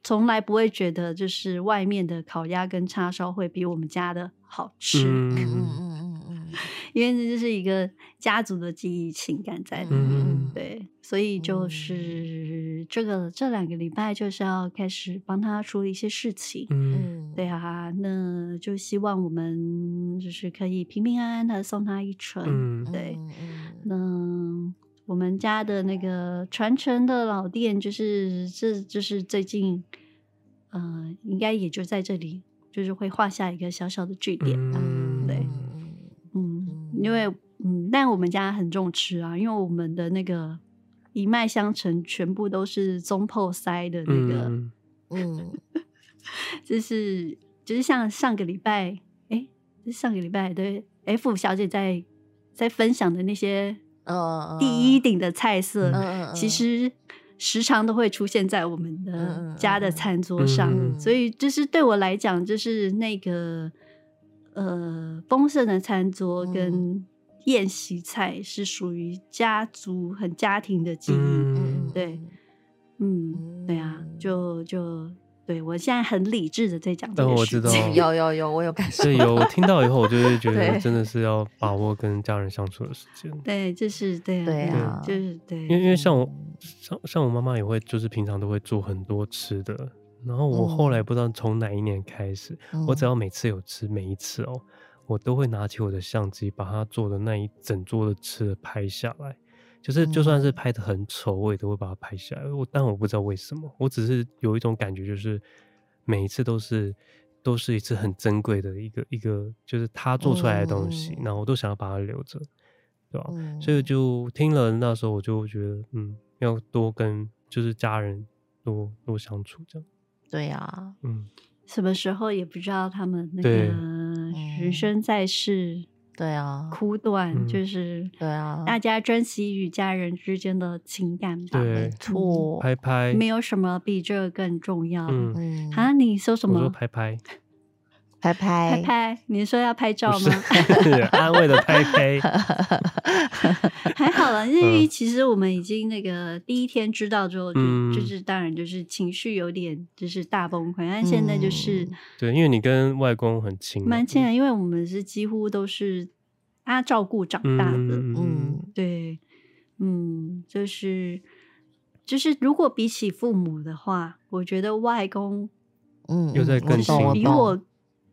从来不会觉得就是外面的烤鸭跟叉烧会比我们家的好吃。嗯嗯嗯嗯，因为这就是一个家族的记忆情感在里面。嗯、对。所以就是这个这两个礼拜就是要开始帮他处理一些事情，嗯，对啊，那就希望我们就是可以平平安安的送他一程，嗯，对，那我们家的那个传承的老店，就是这就是最近，呃，应该也就在这里，就是会画下一个小小的句点，嗯，对，嗯，因为嗯，但我们家很重吃啊，因为我们的那个。一脉相承，全部都是中破塞的那个，嗯，嗯。就是就是像上个礼拜，哎、欸，上个礼拜对，F 小姐在在分享的那些第一顶的菜色，嗯、其实时常都会出现在我们的家的餐桌上，嗯、所以就是对我来讲，就是那个呃丰盛的餐桌跟。嗯。宴席菜是属于家族很家庭的记忆，嗯、对，嗯，对啊，就就对我现在很理智的在讲这个事情，哦、有有有，我有感受，对，有听到以后，我就是觉得真的是要把握跟家人相处的时间，对，就是对啊，对啊，就是对，因为因为像我像像我妈妈也会，就是平常都会做很多吃的，然后我后来不知道从哪一年开始，嗯、我只要每次有吃，每一次哦。我都会拿起我的相机，把他做的那一整桌的吃的拍下来。就是就算是拍的很丑，我也都会把它拍下来。我但我不知道为什么，我只是有一种感觉，就是每一次都是都是一次很珍贵的一个一个，就是他做出来的东西，嗯、然后我都想要把它留着，对吧？嗯、所以就听了那时候，我就觉得，嗯，要多跟就是家人多多相处，这样。对呀、啊，嗯。什么时候也不知道他们那个人生在世，对啊，苦短就是对啊，大家珍惜与家人之间的情感吧，没错，拍拍，没有什么比这个更重要。嗯，啊，你说什么？我说拍拍。拍拍。拍拍，你说要拍照吗？是安慰的拍拍，还好了，因为其实我们已经那个第一天知道之后，就、嗯、就是当然就是情绪有点就是大崩溃，但现在就是、嗯、对，因为你跟外公很亲，蛮亲的，因为我们是几乎都是他照顾长大的，嗯，嗯，对，嗯，就是就是如果比起父母的话，我觉得外公，嗯，又在更新，比我。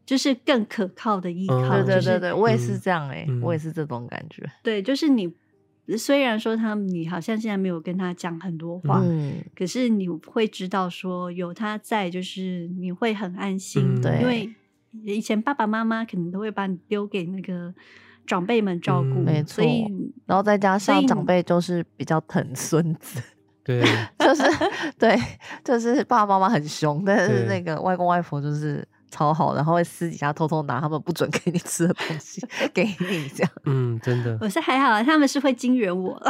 就是更可靠的依靠，对对对对，我也是这样哎，我也是这种感觉。对，就是你虽然说他，你好像现在没有跟他讲很多话，可是你会知道说有他在，就是你会很安心。对，因为以前爸爸妈妈可能都会把你丢给那个长辈们照顾，没错。所以，然后再加上长辈就是比较疼孙子，对，就是对，就是爸爸妈妈很凶，但是那个外公外婆就是。超好，然后会私底下偷偷拿他们不准给你吃的东西 给你，这样。嗯，真的。我是还好，他们是会惊艳我了。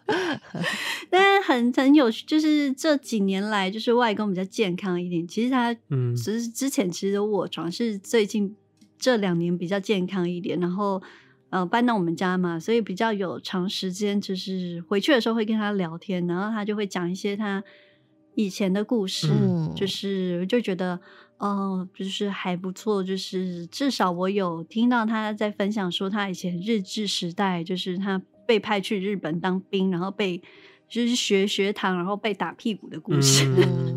但很很有趣，就是这几年来，就是外公比较健康一点。其实他，嗯，只是之前其实卧床，是最近这两年比较健康一点，然后。呃，搬到我们家嘛，所以比较有长时间，就是回去的时候会跟他聊天，然后他就会讲一些他以前的故事，嗯、就是就觉得哦、呃，就是还不错，就是至少我有听到他在分享说他以前日治时代，就是他被派去日本当兵，然后被。就是学学堂，然后被打屁股的故事，嗯、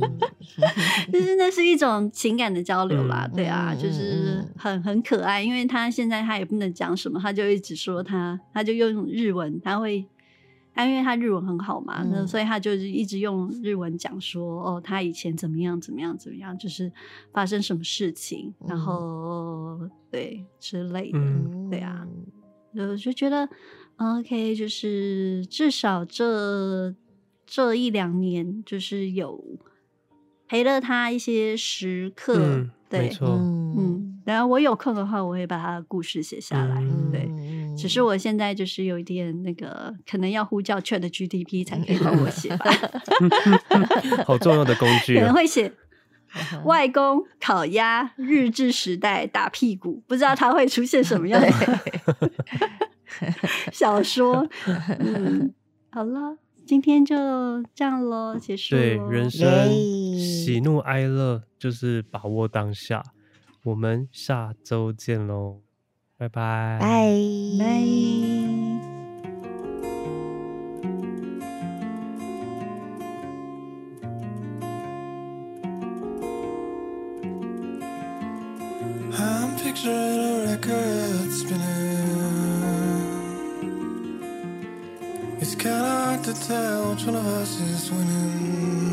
就是那是一种情感的交流啦，嗯、对啊，就是很很可爱。因为他现在他也不能讲什么，他就一直说他，他就用日文，他会，他因为他日文很好嘛，那、嗯、所以他就是一直用日文讲说，哦，他以前怎么样怎么样怎么样，就是发生什么事情，然后、嗯、对之类的，嗯、对啊，我就觉得。OK，就是至少这这一两年，就是有陪了他一些时刻，嗯、对，没错，嗯，然后我有空的话，我会把他的故事写下来，嗯、对。只是我现在就是有一点那个，可能要呼叫 ChatGPT 才可以帮我写，好重要的工 具、啊，可能会写外公烤鸭日治时代打屁股，不知道他会出现什么样的。小说，嗯，好了，今天就这样喽，结束。对，人生喜怒哀乐就是把握当下。我们下周见喽，拜拜，拜拜。I'm picturing a record spinning. It's kinda hard to tell which one of us is winning.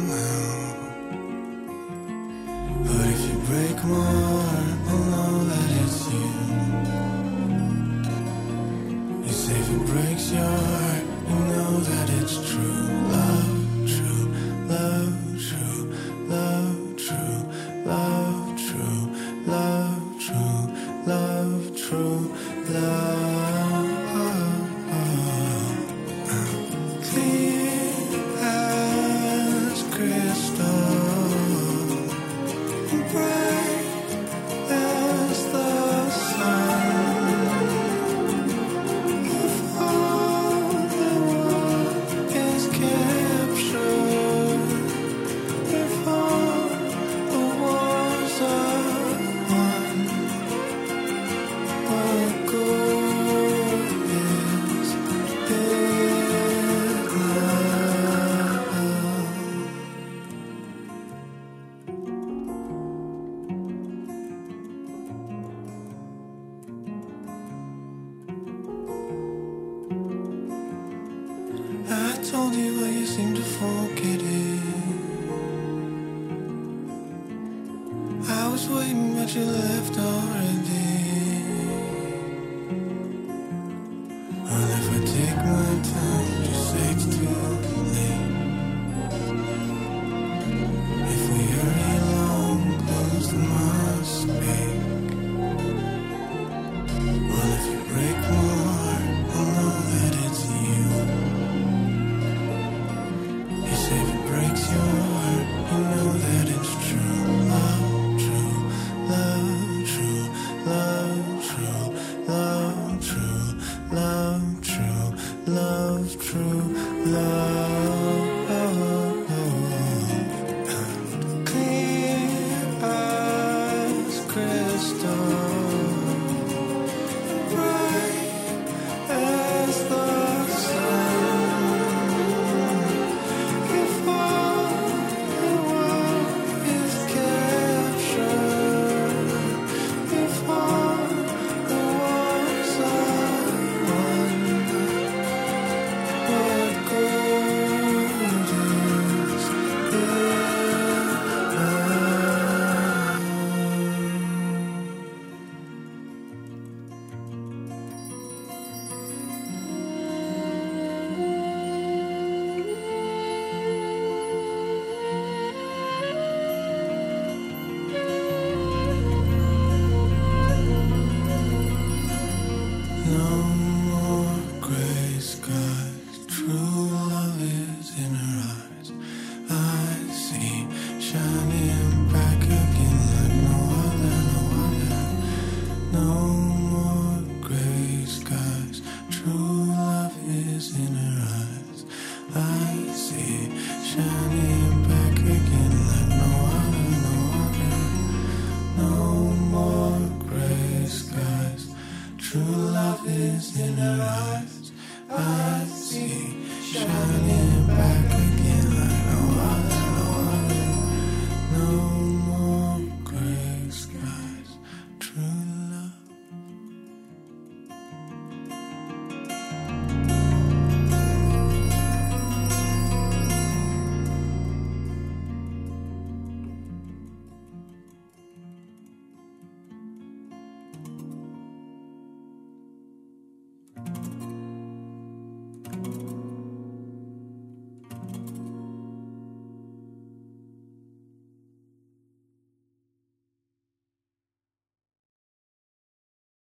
stars.